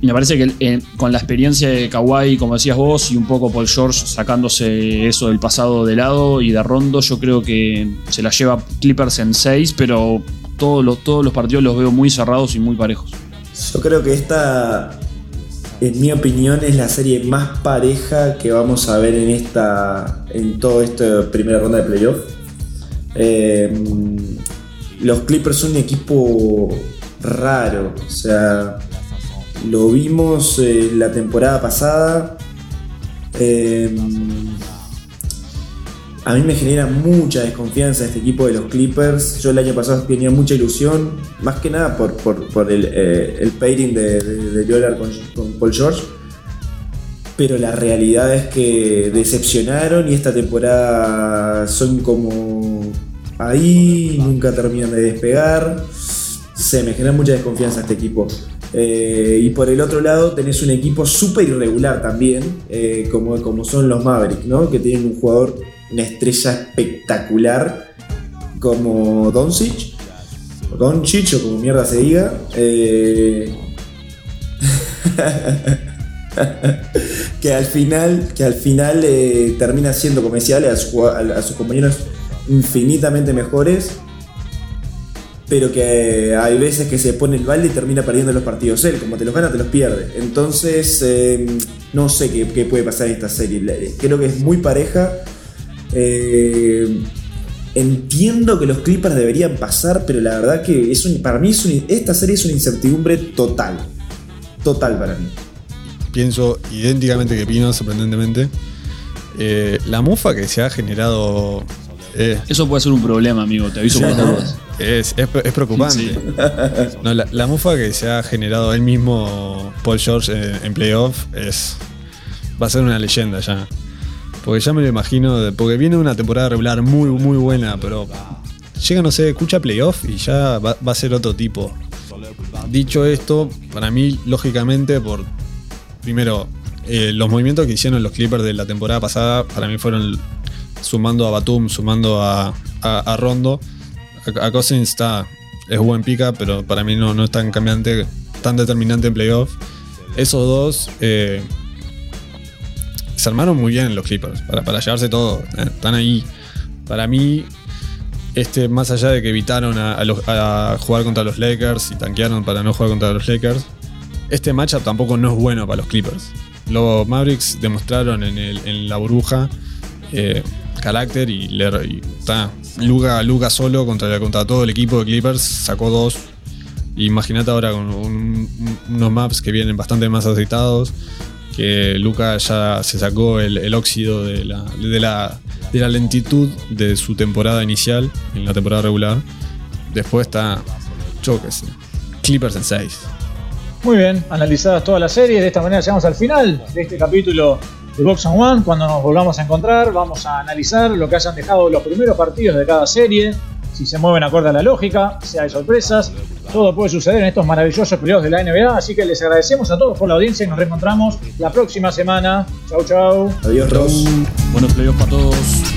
Me parece que eh, con la experiencia de Kawhi, como decías vos, y un poco Paul George sacándose eso del pasado de lado y de Rondo, yo creo que se la lleva Clippers en 6, pero todos los, todos los partidos los veo muy cerrados y muy parejos. Yo creo que esta, en mi opinión, es la serie más pareja que vamos a ver en esta. en toda esta primera ronda de playoff. Eh, los Clippers son un equipo raro. O sea lo vimos eh, la temporada pasada. Eh, a mí me genera mucha desconfianza este equipo de los Clippers. Yo el año pasado tenía mucha ilusión, más que nada por, el, eh, el, pairing de, de, con, Paul George. Pero la realidad es que decepcionaron y esta temporada son como ahí, nunca terminan de despegar. Se me genera mucha desconfianza este equipo. Eh, y por el otro lado tenés un equipo súper irregular también, eh, como, como son los Mavericks, ¿no? que tienen un jugador, una estrella espectacular como Doncic, o o como mierda se diga. Eh, que al final, que al final termina siendo, como decía a, sus compañeros infinitamente mejores pero que hay veces que se pone el balde y termina perdiendo los partidos él, como te los gana, te los pierde. Entonces, eh, no sé qué, puede pasar en esta serie. Creo que es muy pareja. Eh, entiendo que los Clippers deberían pasar, pero la verdad que es para mí esta serie es una incertidumbre total. Total para mí. Pienso idénticamente que Pino, sorprendentemente. Eh, la mufa que se ha generado. Eso puede ser un problema, amigo, te aviso por todos. Es, es, preocupante. la, mufa que se ha generado él mismo, Paul George, en, playoff, es, va a ser una leyenda ya. Porque ya me lo imagino, porque viene una temporada regular muy, muy buena, pero llega, no sé, escucha playoff y ya va, a ser otro tipo. Dicho esto, para mí, lógicamente, por primero, eh, los movimientos que hicieron los Clippers de la temporada pasada, para mí fueron sumando a Batum, sumando a, a Rondo a Cousins está, es buen pica, pero para mí no, no es tan cambiante, tan determinante en playoff. Esos dos eh, se armaron muy bien los Clippers para, para llevarse todo. Eh, están ahí. Para mí, este, más allá de que evitaron a, jugar contra los Lakers y tanquearon para no jugar contra los Lakers, este matchup tampoco no es bueno para los Clippers. Los Mavericks demostraron en, el, en la burbuja eh, carácter y, le, está Luca, Luca solo contra, contra todo el equipo de Clippers sacó dos. Imagínate ahora con unos maps que vienen bastante más aceitados. Que Luca ya se sacó el, óxido de la, de, la, de la lentitud de su temporada inicial, en la temporada regular. Después está, yo Clippers en 6. Muy bien, analizadas todas las series. De esta manera llegamos al final de este capítulo de Box and One. Cuando nos volvamos a encontrar, vamos a analizar lo que hayan dejado los primeros partidos de cada serie, si se mueven acorde a la lógica, si hay sorpresas. Todo puede suceder en estos maravillosos periodos de la NBA. Así que les agradecemos a todos por la audiencia y nos reencontramos la próxima semana. Chau, chau. Adiós, Buenos playoffs para todos.